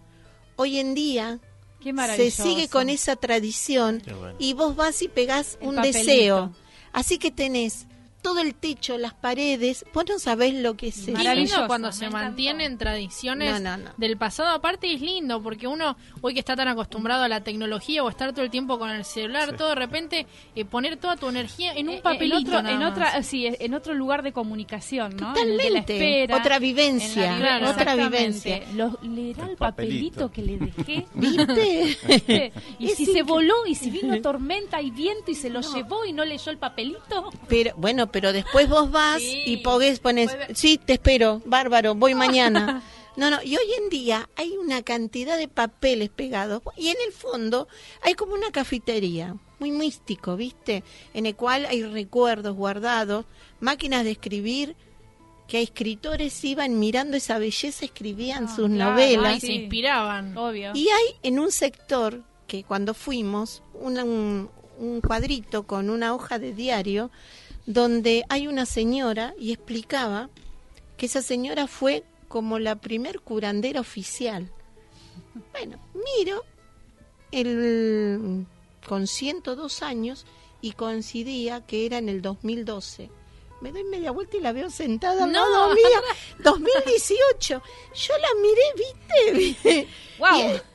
Hoy en día Qué se sigue con esa tradición bueno. y vos vas y pegás El un papelito. deseo. Así que tenés todo el techo, las paredes, vos no sabés lo que es eso. Lindo cuando se mantienen tradiciones No, no, no. del pasado. Aparte es lindo porque uno, hoy que está tan acostumbrado a la tecnología o estar todo el tiempo con el celular, Sí. todo de repente eh, poner toda tu energía en Eh, un papelito. en otro, nada en más. otra, sí, en otro lugar de comunicación, ¿no? De la Totalmente. espera, Otra en vivencia, la otra vivencia. Los, leerá el, El papelito. papelito. que le dejé. ¿Viste? ¿Viste? Y Es si se voló y si vino tormenta y viento y se lo llevó y no leyó el papelito. Pero bueno, pero después vos vas Sí. y pogues, pones, sí, te espero, bárbaro, voy mañana. No, no, y hoy en día hay una cantidad de papeles pegados y en el fondo hay como una cafetería, muy místico, ¿viste? En el cual hay recuerdos guardados, máquinas de escribir que escritores iban mirando esa belleza, escribían Ah, sus claro, novelas. Ay, se inspiraban. Obvio. Y hay en un sector que cuando fuimos, una- un, un cuadrito con una hoja de diario donde hay una señora y explicaba que esa señora fue como la primer curandera oficial. Bueno, miro el, con 102 años y coincidía que era en el 2012. Me doy media vuelta y la veo sentada al No. lado mío. 2018. Yo la miré, ¿viste?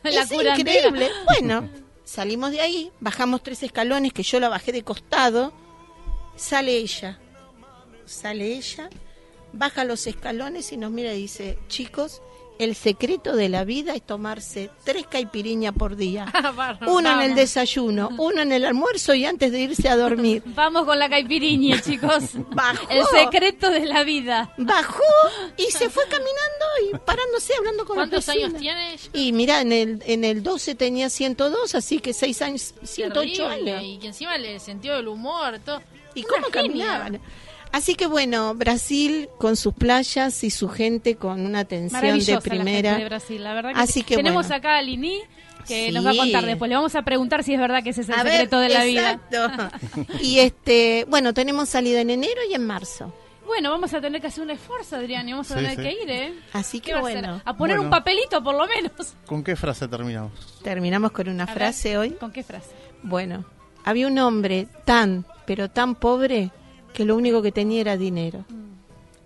Es- la es increíble. Bueno, salimos de ahí, bajamos tres escalones que yo la bajé de costado. Sale ella. Sale ella, baja los escalones y nos mira y dice, chicos, el secreto de la vida es tomarse tres caipiriñas por día. Bárbaro, Uno en el desayuno, uno en el almuerzo y antes de irse a dormir. Vamos con la caipiriña, chicos. Bajó. El secreto de la vida. Bajó y se fue caminando y parándose hablando con ¿Cuántos la años vecina. tiene? Y mira, en el, en el 12 tenía 102, así que 6 años, 108 Terrible, años. Y que encima el sentido del humor, todo. ¿Y Una cómo genia. caminaban? Así que bueno, Brasil con sus playas y su gente con una atención de la primera. gente de Brasil, la verdad que Así sí. que tenemos bueno. acá a Lini que Sí. nos va a contar después. Le vamos a preguntar si es verdad que ese es el A ver, secreto de la vida. exacto. y este, bueno, tenemos salida en enero y en marzo. Bueno, vamos a tener que hacer un esfuerzo, Adrián, y vamos a Sí, tener sí. que ir, ¿eh? Así ¿Qué que a bueno? A poner Bueno. un papelito, por lo menos. ¿Con qué frase terminamos? terminamos con una A ver, frase hoy. ¿Con qué frase? Bueno, había un hombre tan, pero tan pobre que lo único que tenía era dinero.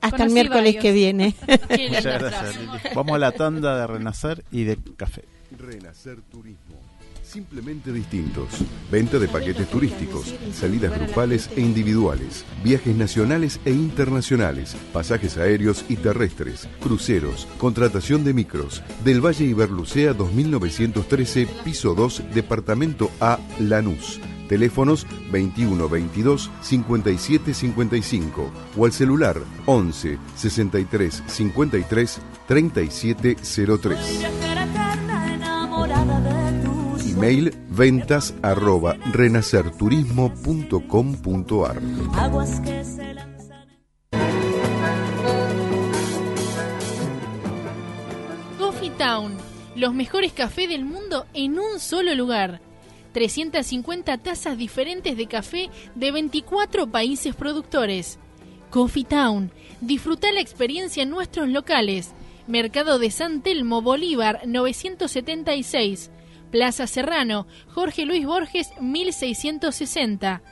Hasta el miércoles varios. que viene. Muchas gracias, Lili. Vamos a la tanda de Renacer y de café. Renacer Turismo. Simplemente distintos. Venta de paquetes turísticos, salidas grupales e individuales, viajes nacionales e internacionales, pasajes aéreos y terrestres, cruceros, contratación de micros. Del Valle Iberlucea 2913, piso 2, departamento A, Lanús. Teléfonos 21 22 57 55 o al celular 11 63 53 37 03. Email ventas arroba renacerturismo.com.ar Coffee Town, los mejores cafés del mundo en un solo lugar. 350 tazas diferentes de café de 24 países productores. Coffee Town, disfruta la experiencia en nuestros locales. Mercado de San Telmo Bolívar 976. Plaza Serrano, Jorge Luis Borges 1660.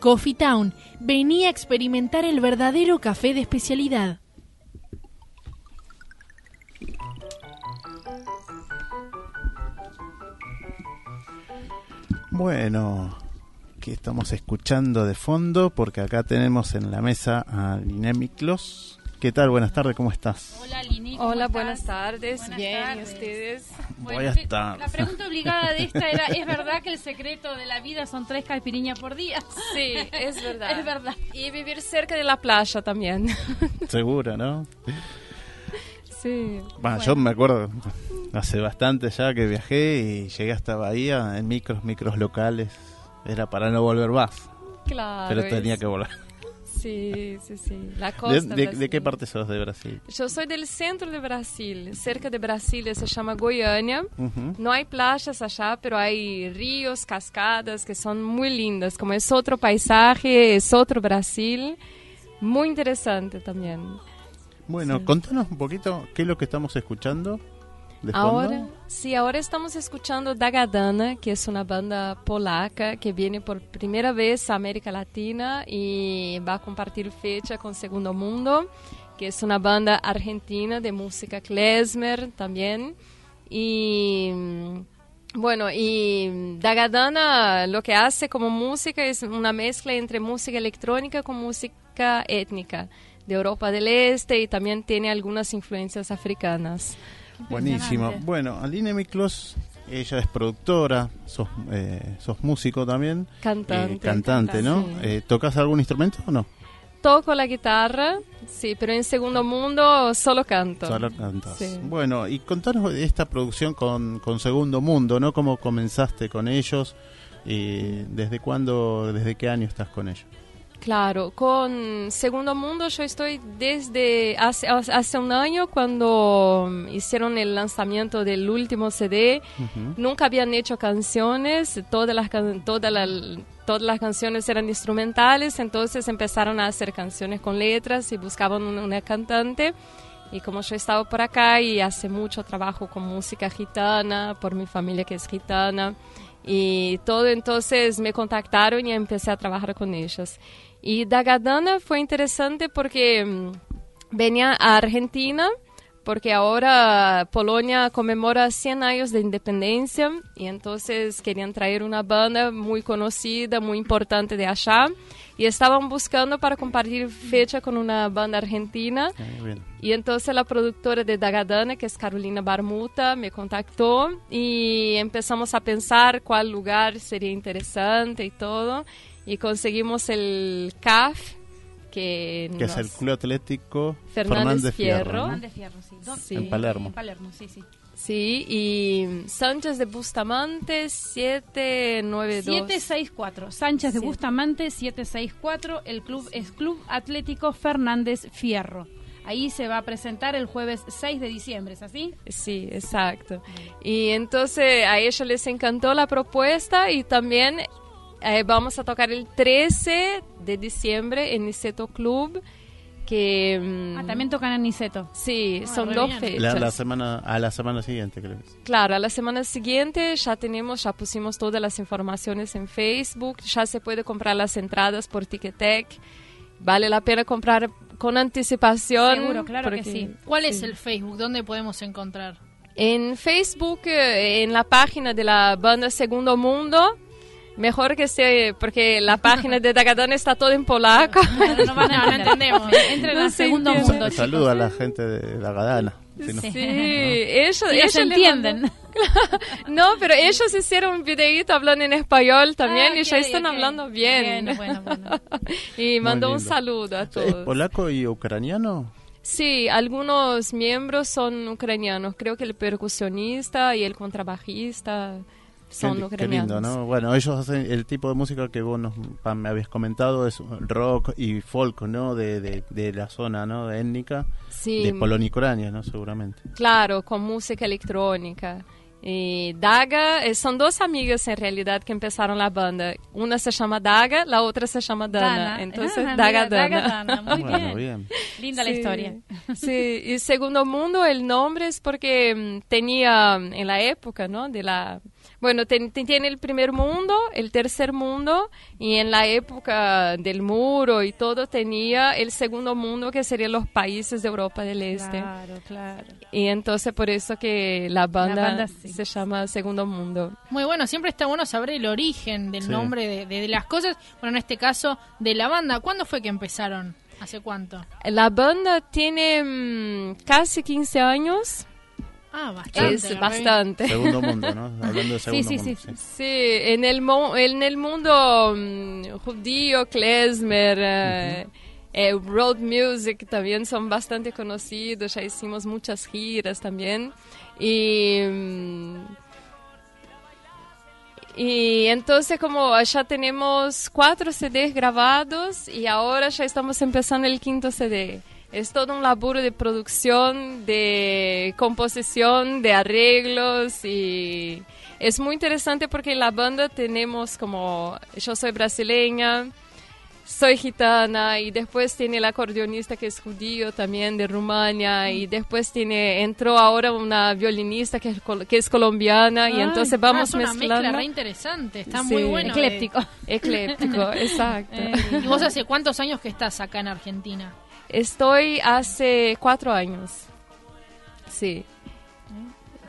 Coffee Town, venía a experimentar el verdadero café de especialidad. Bueno, ¿qué estamos escuchando de fondo? Porque acá tenemos en la mesa a Liné Miklos. ¿Qué tal? Buenas tardes, ¿cómo estás? Hola, Lini. ¿cómo Hola, estás? buenas tardes. Buenas Bien, tardes. ¿y ustedes? Buenas tardes. La pregunta obligada de esta era, ¿es verdad que el secreto de la vida son tres caipiriñas por día? Sí, es verdad. Es verdad. Y vivir cerca de la playa también. Segura, ¿no? Sí. Bueno, yo me acuerdo hace bastante ya que viajé y llegué hasta Bahía en micros, micros locales. Era para no volver más, Claro. pero tenía es- que volar. Sí, sí, sí. La ¿De, costa de- de brasileña. qué parte sos de Brasil? Yo soy del centro de Brasil. Cerca de Brasilia se llama Goiânia. Ujú. No hay playas allá, pero hay ríos, cascadas que son muy lindas. Como es otro paisaje, es otro Brasil. Muy interesante también. Bueno, Sí. contanos un poquito qué es lo que estamos escuchando de fondo. Ahora, sí, ahora estamos escuchando Dagadana, que es una banda polaca que viene por primera vez a América Latina y va a compartir fecha con Segundo Mundo, que es una banda argentina de música klezmer también. Y mm, bueno, y Dagadana lo que hace como música es una mezcla entre música electrónica con música étnica de Europa del Este y también tiene algunas influencias africanas. Buenísimo. Bueno, Aline Miklos, ella es productora, sos, eh, sos músico también. Cantante. eh, cantante, ¿no? Sí. Eh, ¿Tocas algún instrumento o no? Toco la guitarra, sí, pero en Segundo Mundo solo canto. Solo cantas. Sí. Bueno, y contanos de esta producción con, con Segundo Mundo, ¿no? ¿Cómo comenzaste con ellos? Y ¿Desde cuándo, desde qué año estás con ellos? Claro, con Segundo Mundo yo estoy desde hace, hace un año cuando hicieron el lanzamiento del último CD. Nunca habían hecho canciones, todas las, todas todas las canciones eran instrumentales, entonces empezaron a hacer canciones con letras y buscaban una, cantante. Y como yo he estado por acá y hace mucho trabajo con música gitana, por mi familia que es gitana, y todo, entonces me contactaron y empecé a trabajar con ellos. Y Dagadana fue interesante porque mm, venía a Argentina, porque ahora Polonia conmemora 100 años de independencia y entonces querían traer una banda muy conocida, muy importante de allá y estaban buscando para compartir fecha con una banda argentina. Ah, y entonces la productora de Dagadana, que es Carolina Barmuta, me contactó y empezamos a pensar cuál lugar sería interesante y todo y conseguimos el CAF, que, es el Club Atlético Fernández, Fierro. sí. En Palermo. En Palermo, sí, sí. Sí, y Sánchez de Bustamante 792. 764. Sánchez de Bustamante 764. El club es Club Atlético Fernández Fierro. Ahí se va a presentar el jueves 6 de diciembre, ¿es así? Sí, exacto. Y entonces a ellos les encantó la propuesta y también eh, vamos a tocar el 13 de diciembre en Niceto Club. Que, mm, ah, también tocan en Niceto. Sí, ah, son dos fechas. La, semana, a la semana siguiente, creo. Claro, a la semana siguiente ya tenemos, ya pusimos todas las informaciones en Facebook, ya se puede comprar las entradas por Ticketek. Vale la pena comprar con anticipación. Seguro, claro que sí. ¿Cuál es el Facebook? ¿Dónde podemos encontrar? En Facebook, eh, en la página de la banda Segundo Mundo, Mejor que sea, porque la página de Dagadán está todo en polaco. No, no, no, entendemos. Entre en el segundo mundo. Saludo a la gente de Dagadana. Sí, ellos, ellos, entienden. no, pero ellos hicieron un videito hablando en español también ah, y ya están hablando bien. bueno, bueno. y mandó un saludo a todos. ¿Es polaco y ucraniano? Sí, algunos miembros son ucranianos. Creo que el percusionista y el contrabajista son qué, lindo, ¿no? Bueno, ellos hacen el tipo de música que vos me habías comentado, es rock y folk, ¿no? De, de, la zona, ¿no? Étnica. Sí. De Polonia y Ucrania, ¿no? Seguramente. Claro, con música electrónica. Y Daga, eh, son dos amigas en realidad que empezaron la banda. Una se llama Daga, la otra se llama Dana. Entonces, ah, Daga, Dana. Muy bien. Linda la historia. Sí, y Segundo Mundo, el nombre es porque mm, tenía en la época, ¿no? De la bueno, tiene el primer mundo, el tercer mundo, y en la época del muro y todo tenía el segundo mundo, que serían los países de Europa del Este. Claro, claro. Y entonces por eso que la banda, se llama Segundo Mundo. Muy bueno, siempre está bueno saber el origen del nombre de, las cosas. Bueno, en este caso, de la banda. ¿Cuándo fue que empezaron? ¿Hace cuánto? La banda tiene mm, casi 15 años. Ah, bastante. Es bastante. Segundo mundo, ¿no? Hablando de segundo sí, sí, mundo. Sí, sí. en, el en el mundo um, judío, klezmer, eh, eh, road music también son bastante conocidos. Ya hicimos muchas giras también. Y. Mm, y entonces como ya tenemos cuatro CDs grabados y ahora ya estamos empezando el quinto CD. Es todo un laburo de producción, de composición, de arreglos y es muy interesante porque en la banda tenemos como, yo soy brasileña, soy gitana y después tiene el acordeonista que es judío también de Rumania y después tiene entró ahora una violinista que es, que es colombiana y entonces vamos ah, es una mezclando. Mezcla interesante, está muy bueno. Ecléptico. Ecléptico, exacto. Eh, ¿Y vos hace cuántos años que estás acá en Argentina? Estoy hace cuatro años. Sí.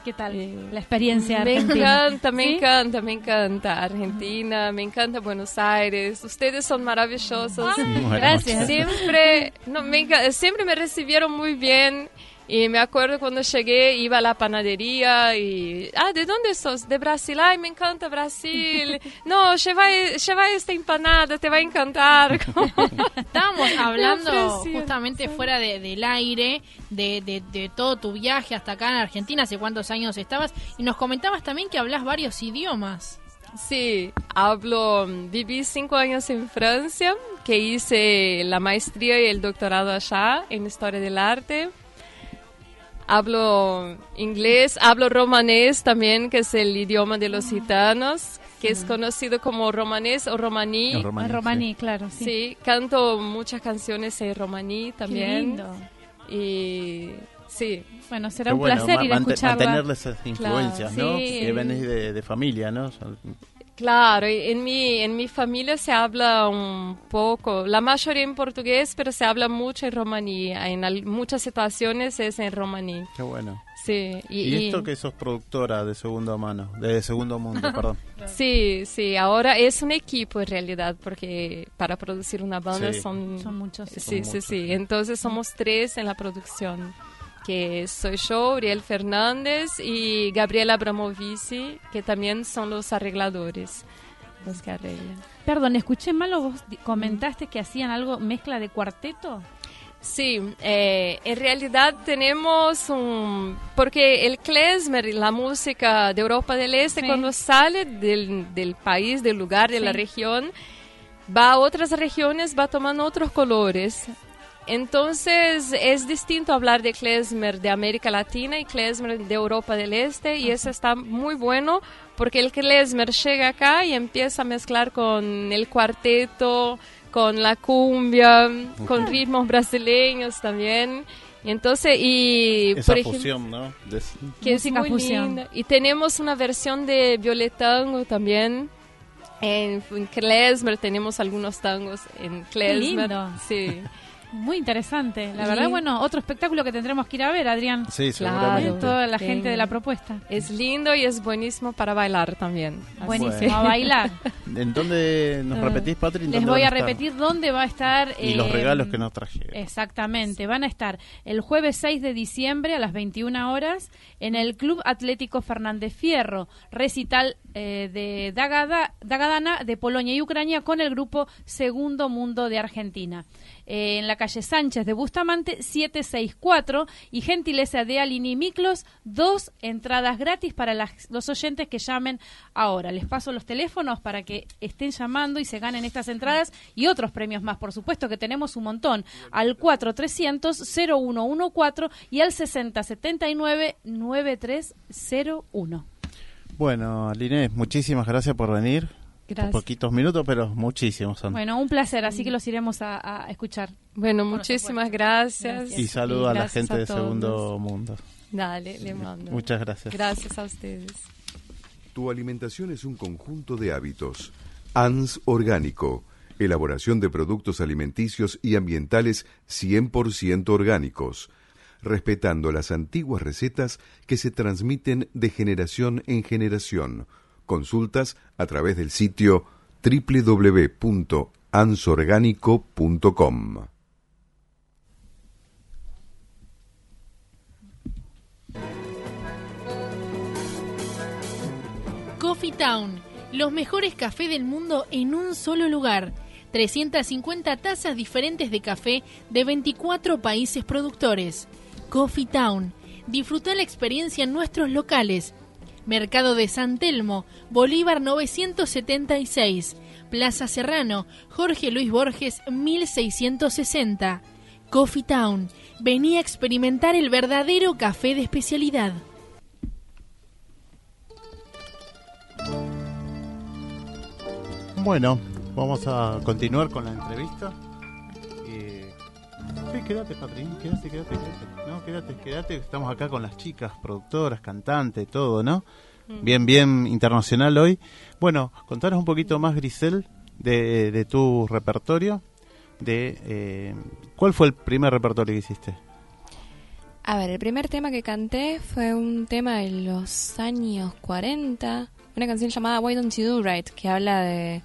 ¿Qué tal la experiencia Me encanta, me encanta, me encanta Argentina, me encanta Buenos Aires. Ustedes son maravillosos. gracias. Siempre, no, me, siempre me recibieron muy bien. Y me acuerdo cuando llegué, iba a la panadería y, ah, ¿de dónde sos? De Brasil. Ay, me encanta Brasil. No, lleva, lleva esta empanada, te va a encantar. Estábamos hablando justamente fuera del aire de, de, de, todo tu viaje hasta acá en Argentina, hace cuántos años estabas, y nos comentabas también que hablas varios idiomas. Sí, hablo, viví cinco años en Francia, que hice la maestría y el doctorado allá en Historia del Arte. Hablo inglés, hablo romanés también, que es el idioma de los gitanos, que es conocido como romanés o romaní. El romaní, Ah, romaní, claro, sí. Sí, canto muchas canciones en romaní Qué también. lindo. Y sí, Bueno, será Qué un bueno, placer ir a escucharla. mantenerle esas influencias, ¿no? sí. Que venís de, de familia, ¿no? Claro, y en mi, en mi familia se habla un poco, la mayoría en portugués, pero se habla mucho en romaní. En al- muchas situaciones es en romaní. Qué bueno. Sí, y, ¿Y, y- esto que sos productora de segunda mano, de segundo mundo, perdón? Sí, sí, ahora es un equipo en realidad, porque para producir una banda Sí. son... Son muchos. Sí, Son sí, muchos, sí. sí. Entonces somos tres en la producción, que soy yo, Uriel Fernández y Gabriela Abramovici, que también son los arregladores, los que arreglan. Perdón, escuché mal o vos comentaste que hacían algo mezcla de cuarteto. Sí, eh, en realidad tenemos un... Porque el klezmer, la música de Europa del Este, Sí. cuando sale del, del país, del lugar, de la Sí. región, va a otras regiones, va tomando otros colores. Entonces es distinto hablar de klezmer de América Latina y klezmer de Europa del Este y eso está muy bueno porque el klezmer llega acá y empieza a mezclar con el cuarteto, con la cumbia, con ritmos brasileños también. Y entonces, y Esa por ejemplo, fusión, ¿no? De- que es muy fusión. linda. Y tenemos una versión de Violetango también. En, en klezmer tenemos algunos tangos en klezmer. lindo. Sí. Muy interesante. La verdad, bueno, otro espectáculo que tendremos que ir a ver, Adrián. Sí, Claro. Toda la gente de la propuesta. Es lindo y es buenísimo para bailar también. Buenísimo, Bueno. a bailar. ¿En dónde nos repetís, Patri? ¿En Les voy a estar? repetir dónde va a estar. Y los eh, regalos que nos trajeron. Exactamente, van a estar el jueves 6 de diciembre a las 21 horas en el Club Atlético Fernández Fierro, recital eh, de Dagada- Dagadana de Polonia y Ucrania con el grupo Segundo Mundo de Argentina. Eh, en la calle Sánchez de Bustamante 764 y gentileza de Alini Miklos, dos entradas gratis para las- los oyentes que llamen ahora. Les paso los teléfonos para que estén llamando y se ganen estas entradas y otros premios más, por supuesto que tenemos un montón. Al 4300-0114 y al 6079-9301. Bueno, Linés, muchísimas gracias por venir. Gracias. Poquitos minutos, pero muchísimos son. Bueno, un placer, así que los iremos a, a escuchar. Bueno, Por muchísimas gracias. Gracias. y saludo a la gente de todos. Segundo Mundo. Dale, le mando. Muchas gracias. Gracias a ustedes. Tu alimentación es un conjunto de hábitos. ANS Orgánico. Elaboración de productos alimenticios y ambientales 100% orgánicos. Respetando las antiguas recetas que se transmiten de generación en generación. Consultas a través del sitio www.ansorgánico.com. Coffee Town, los mejores cafés del mundo en un solo lugar. 350 tazas diferentes de café de 24 países productores. Coffee Town, disfruta la experiencia en nuestros locales. Mercado de San Telmo, Bolívar 976, Plaza Serrano, Jorge Luis Borges 1660. Coffee Town, vení a experimentar el verdadero café de especialidad. Bueno, vamos a continuar con la entrevista. Sí, quédate, Patrín, quédate, quédate, quédate. No, quédate, quédate. Estamos acá con las chicas, productoras, cantantes, todo, ¿no? Bien, bien internacional hoy. Bueno, contanos un poquito más, Grisel, de, de tu repertorio. De eh, ¿Cuál fue el primer repertorio que hiciste? A ver, el primer tema que canté fue un tema de los años 40, una canción llamada Why Don't You Do Right, que habla de,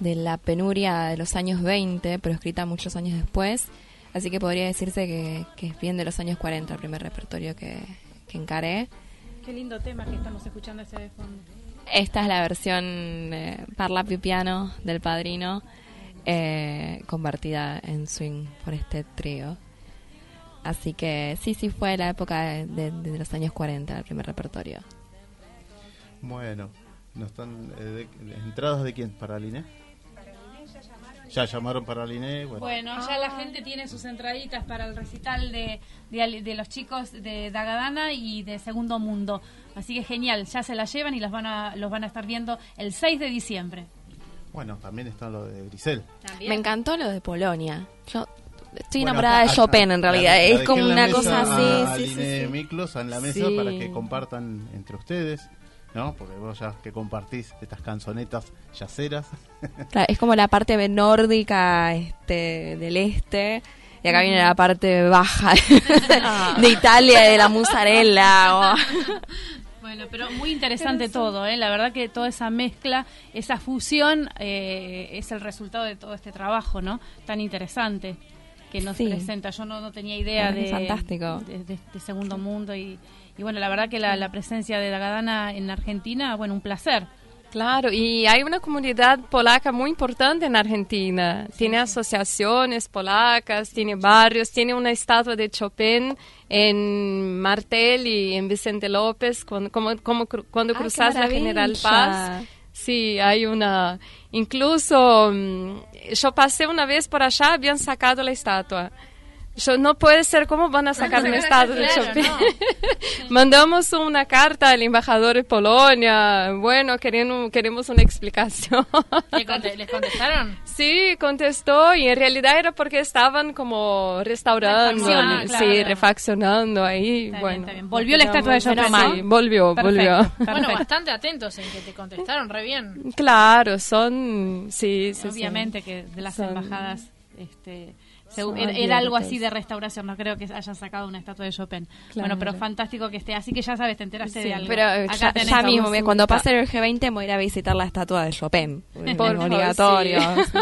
de la penuria de los años 20, pero escrita muchos años después. Así que podría decirse que, que es bien de los años 40 el primer repertorio que, que encaré. Qué lindo tema que estamos escuchando ese de fondo. Esta es la versión eh, Parla più piano del padrino, eh, convertida en swing por este trío. Así que sí, sí fue la época de, de- de los años 40, el primer repertorio. Bueno, No están, eh, de- ¿Entradas de quién? ¿Para Liné? Ya llamaron para Liné. Bueno. Bueno, ya la gente tiene sus entraditas para el recital de, de, de los chicos de Dagadana y de Segundo Mundo. Así que genial, ya se las llevan y los van a, los van a estar viendo el 6 de diciembre. Bueno, también está lo de Grisel. Me encantó lo de Polonia. Yo estoy Bueno, enamorada acá- de Chopin en la- realidad. la es como la una cosa así. a sí, sí, Liné sí. Miklos en la mesa Sí. para que compartan entre ustedes, ¿no? Porque vos ya que compartís estas canzonetas yaceras. Claro, es como la parte nórdica este, del este. Y acá viene la parte baja de Italia, de la mozzarella. o- Bueno, pero muy interesante todo, ¿eh? La verdad que toda esa mezcla, esa fusión eh, es el resultado de todo este trabajo, ¿no? Tan interesante que nos Sí. presenta. Yo no, no tenía idea de, fantástico. de, de este segundo mundo y, y bueno, la verdad que la, la presencia de Dagadana en Argentina, bueno, un placer. Claro, y hay una comunidad polaca muy importante en Argentina. Tiene asociaciones polacas, tiene barrios, tiene una estatua de Chopin en Martel y en Vicente López, cuando, como, como cuando Ah, cruzas la General. Paz. Sí, hay una... Incluso mm, yo pasé una vez por allá, habían sacado la estatua. Yo, no puede ser, ¿cómo van a sacar una estatua de Chopin? no. Mandamos una carta al embajador de Polonia. Bueno, queremos, queremos una explicación. ¿Le conte- ¿Les contestaron? sí, contestó y en realidad era porque estaban como restaurando, Refacciona, sí, claro. refaccionando ahí. Está bien, bueno, está bien. Volvió la estatua de Chopin, Sí, volvió, Perfecto, volvió. perfecto. Bueno, bastante atentos en que te contestaron re bien. Claro, son, sí, sí, sí. Obviamente que de las Son- embajadas este, se- son era, era algo así de restauración, no creo que hayan sacado una estatua de Chopin. Claro. Bueno, pero fantástico que esté, así que ya sabes, te enteraste Sí, de algo. Pero Acá ya, ya mismo, cuando pase el G20 me voy a ir a visitar la estatua de Chopin. Por obligatorio. sí.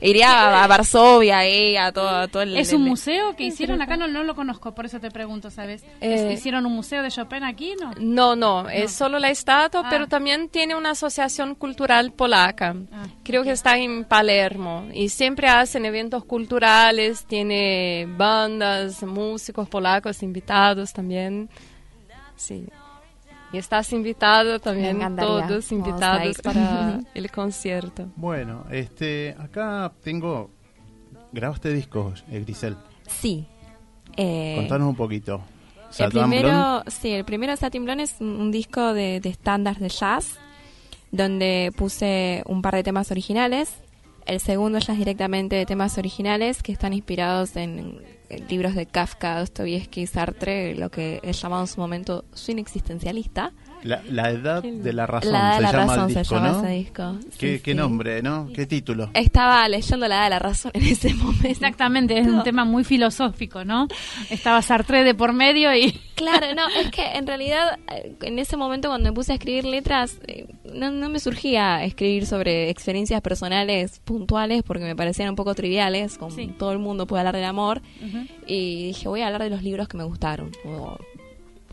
Iría a, Varsovia ahí, a todo, todo el... Es un el- museo que hicieron acá, no, no lo conozco, por eso te pregunto, ¿sabes? Eh, ¿Es- ¿Hicieron un museo de Chopin aquí? No. No, no, es solo la estatua, Ah. pero también tiene una asociación cultural polaca. Ah, Creo que está en Palermo y siempre hacen eventos culturales, tiene bandas, músicos polacos invitados también. Sí. Y estás invitado también, todos invitados para el concierto. Bueno, este, acá tengo. ¿Grabaste discos, eh, Grisel? Sí. Eh, Contanos un poquito. el primero, sí, el primero Satin Blonde es un, disco de, de estándares de jazz, donde puse un par de temas originales. El segundo ya es directamente de temas originales que están inspirados en, libros de Kafka, Dostoyevsky, Sartre, lo que es llamado en su momento swing existencialista. La, la edad de la razón la Edad de se la llama razón disco, se llama ¿no? ese disco. ¿Qué, Sí, qué sí. nombre, ¿no? ¿Qué título? Estaba leyendo la Edad de la razón en ese momento. Exactamente, es un tema muy filosófico, ¿no? Estaba Sartre de por medio y... Claro, no, es que en realidad eh, en ese momento cuando me puse a escribir letras, eh, no, no me surgía escribir sobre experiencias personales puntuales porque me parecían un poco triviales, como Sí. todo el mundo puede hablar del amor, y dije voy a hablar de los libros que me gustaron, o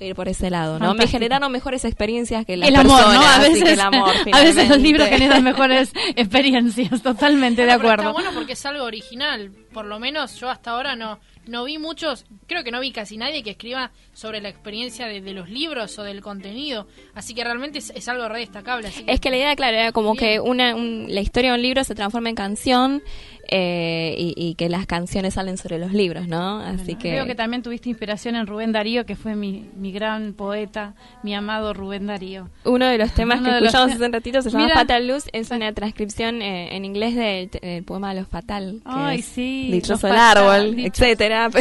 ir por ese lado, ¿no? Me generaron mejores experiencias que las el amor, personas, ¿no? A así veces, que el amor, a veces los libros generan mejores experiencias, totalmente de Pero acuerdo. Está bueno porque es algo original. Por lo menos yo hasta ahora no, no vi muchos, creo que no vi casi nadie que escriba sobre la experiencia de, de los libros o del contenido. Así que realmente es, es algo re destacable. Así que Es que la idea, claro, era como que una, un- la historia de un libro se transforma en canción eh, y, y que las canciones salen sobre los libros, ¿no? Así que... Creo que también tuviste inspiración en Rubén Darío, que fue mi, mi gran poeta, mi amado Rubén Darío. Uno de los temas Uno que de los escuchamos hace un ratito se llama Mira. Fatal Luz, es una transcripción eh, en inglés del, poema Lo Fatal, que Ay, es sí, Dichoso el Fatal, árbol, dicho- etcétera.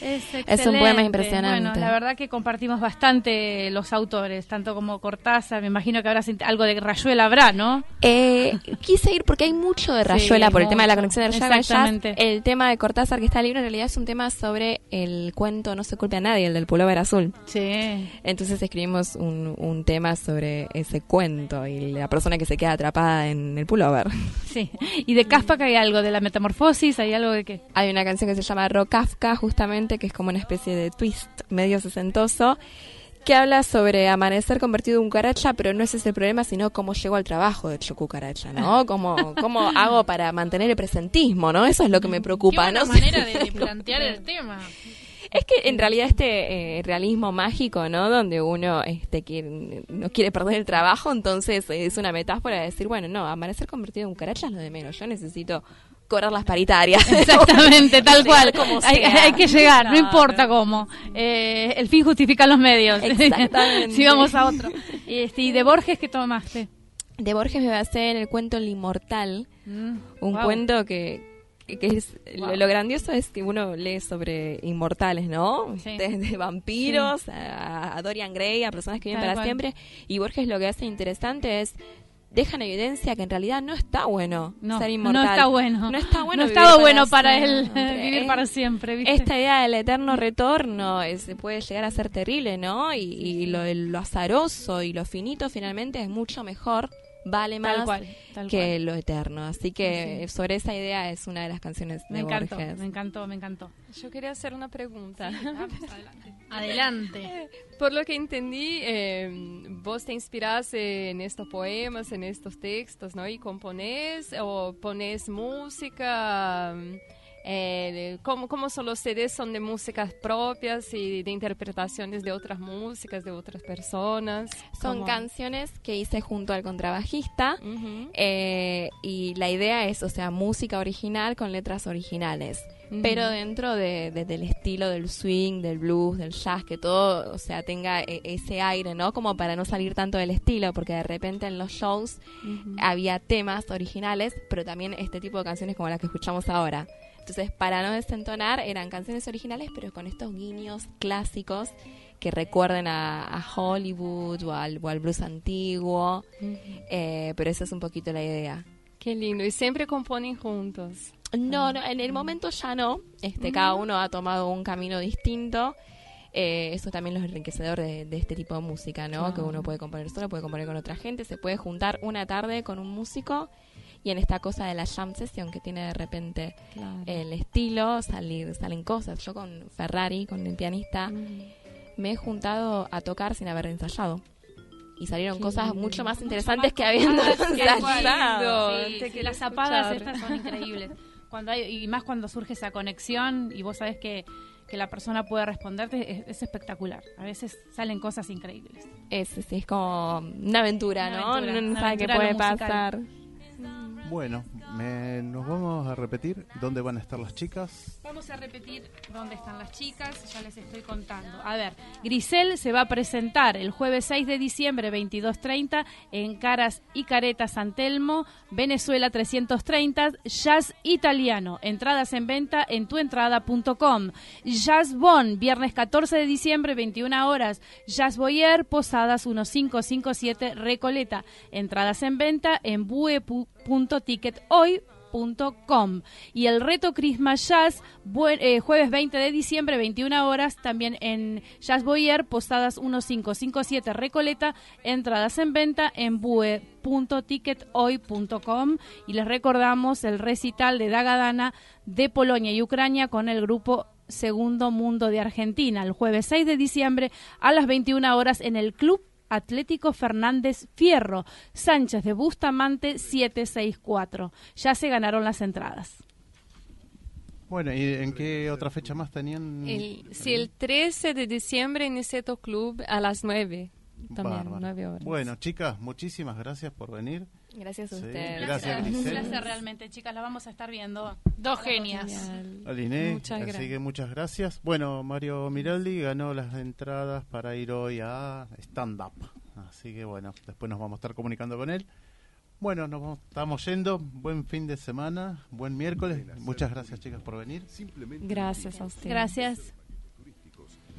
Es, Es un poema impresionante. Bueno, la verdad que compartimos bastante los autores, tanto como Cortázar, me imagino que habrá algo de Rayuela habrá, ¿no? Eh, quise ir porque hay mucho de Rayuela Sí, por el tema de la conexión del jazz. Exactamente. El tema de Cortázar que está en el libro en realidad es un tema sobre el cuento No se culpe a nadie, el del pullover azul. Sí. Entonces escribimos un, un tema sobre ese cuento y la persona que se queda atrapada en el pullover. Sí. Y de Kafka que hay algo de la metamorfosis, hay algo de que Hay una canción que se llama Rokafka, justamente, que es como una especie de twist medio sesentoso, que habla sobre amanecer convertido en cucaracha, pero no ese es el problema, sino cómo llego al trabajo de cucaracha, ¿no? ¿Cómo, cómo hago para mantener el presentismo, ¿no? Eso es lo que me preocupa, ¿no? manera de, de plantear el tema. Es que en realidad este eh, realismo mágico, ¿no? Donde uno este, quiere- no quiere perder el trabajo, entonces es una metáfora de decir, bueno, no, amanecer convertido en cucaracha es lo de menos. Yo necesito cobrar las paritarias. Exactamente, tal cual. como Hay, que llegar, no importa cómo. Eh, el fin justifica los medios. Exactamente. si vamos a otro. Este, ¿Y de Borges qué tomaste? De Borges me basé en el cuento El Inmortal, un Wow. cuento que, que es lo, Wow. lo grandioso es que uno lee sobre inmortales, ¿no? Sí. Desde vampiros a, a Dorian Gray, a personas que viven Tal para cual. siempre. Y Borges lo que hace interesante es deja en evidencia que en realidad no está bueno No, ser no inmortal. está bueno. No está bueno. No estaba bueno para él siempre. vivir para siempre, ¿viste? Esta idea del eterno retorno es- puede llegar a ser terrible, ¿no? Y, y lo, lo azaroso y lo finito finalmente es mucho mejor, vale más Tal cual, tal que cual. lo eterno. Así que Sí. sobre esa idea es una de las canciones Me de encantó, Borges. me encantó, me encantó. Yo quería hacer una pregunta. Adelante. Por lo que entendí, eh, vos te inspirás en estos poemas, en estos textos, ¿no? Y componés o pones música. Eh, ¿cómo, ¿Cómo son los CDs? ¿Son de músicas propias y de interpretaciones de otras músicas, de otras personas? Son canciones que hice junto al contrabajista. Eh, y la idea es, o sea, música original con letras originales. pero dentro de, de- del estilo del swing, del blues, del jazz, que todo, o sea, tenga e- ese aire, ¿no? Como para no salir tanto del estilo, porque de repente en los shows había temas originales, pero también este tipo de canciones como las que escuchamos ahora. Entonces, para no desentonar, eran canciones originales, pero con estos guiños clásicos que recuerden a, a Hollywood o al, o al blues antiguo, eh, pero esa es un poquito la idea. Qué lindo. Y siempre componen juntos. No, no, en el momento ya no. Este, cada uno ha tomado un camino distinto. Eh, eso también es lo enriquecedor de, de este tipo de música, ¿no? Que uno puede componer solo, puede componer con otra gente, se puede juntar una tarde con un músico y en esta cosa de la jam session que tiene de repente Claro. el estilo, salir, salen cosas. Yo con Ferrari, con el pianista, me he juntado a tocar sin haber ensayado. Y salieron Qué cosas lindo. mucho más interesantes que habiendo ensayado. Sí, sí, las zapadas estas son increíbles. Cuando hay, y más cuando surge esa conexión y vos sabés que, que la persona puede responderte, es, es espectacular. A veces salen cosas increíbles. Es, sí, es como una aventura, Una ¿no? aventura, no una sabe qué puede pasar. Bueno, me- nos vamos a repetir dónde van a estar las chicas. Vamos a repetir dónde están las chicas, ya les estoy contando. A ver, Grisel se va a presentar el jueves 6 de diciembre 22.30 en Caras y Caretas San Telmo, Venezuela 330, Jazz Italiano. Entradas en venta en tuentrada.com. Jazz Bon, viernes 14 de diciembre 21 horas. Jazz Boyer, Posadas 1557 Recoleta. Entradas en venta en bue.tickethoy.com y el reto Christmas Jazz eh, jueves 20 de diciembre 21 horas también en Jazz Boyer Posadas 1557 Recoleta entradas en venta en bue.tickethoy.com y les recordamos el recital de Dagadana de Polonia y Ucrania con el grupo Segundo Mundo de Argentina el jueves 6 de diciembre a las 21 horas en el Club Atlético Fernández Fierro, Sánchez de Bustamante 764. Ya se ganaron las entradas. Bueno, ¿y en qué otra fecha más tenían? El, sí, el 13 de diciembre en Seto Club a las 9. También, Bárbaro. 9 horas. Bueno, chicas, muchísimas gracias por venir. Gracias a Sí, ustedes. gracias, Un placer realmente, chicas. La vamos a estar viendo. Dos genias. Aline, Muchas así gracias. que muchas gracias. Bueno, Mario Miraldi ganó las entradas para ir hoy a Stand Up. Así que bueno, después nos vamos a estar comunicando con él. Bueno, nos vamos- estamos yendo. Buen fin de semana, buen miércoles. Muchas gracias, chicas, por venir. Simplemente Gracias a usted. Gracias.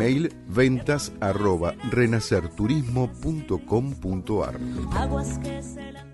Email ventas arroba renacerturismo.com.ar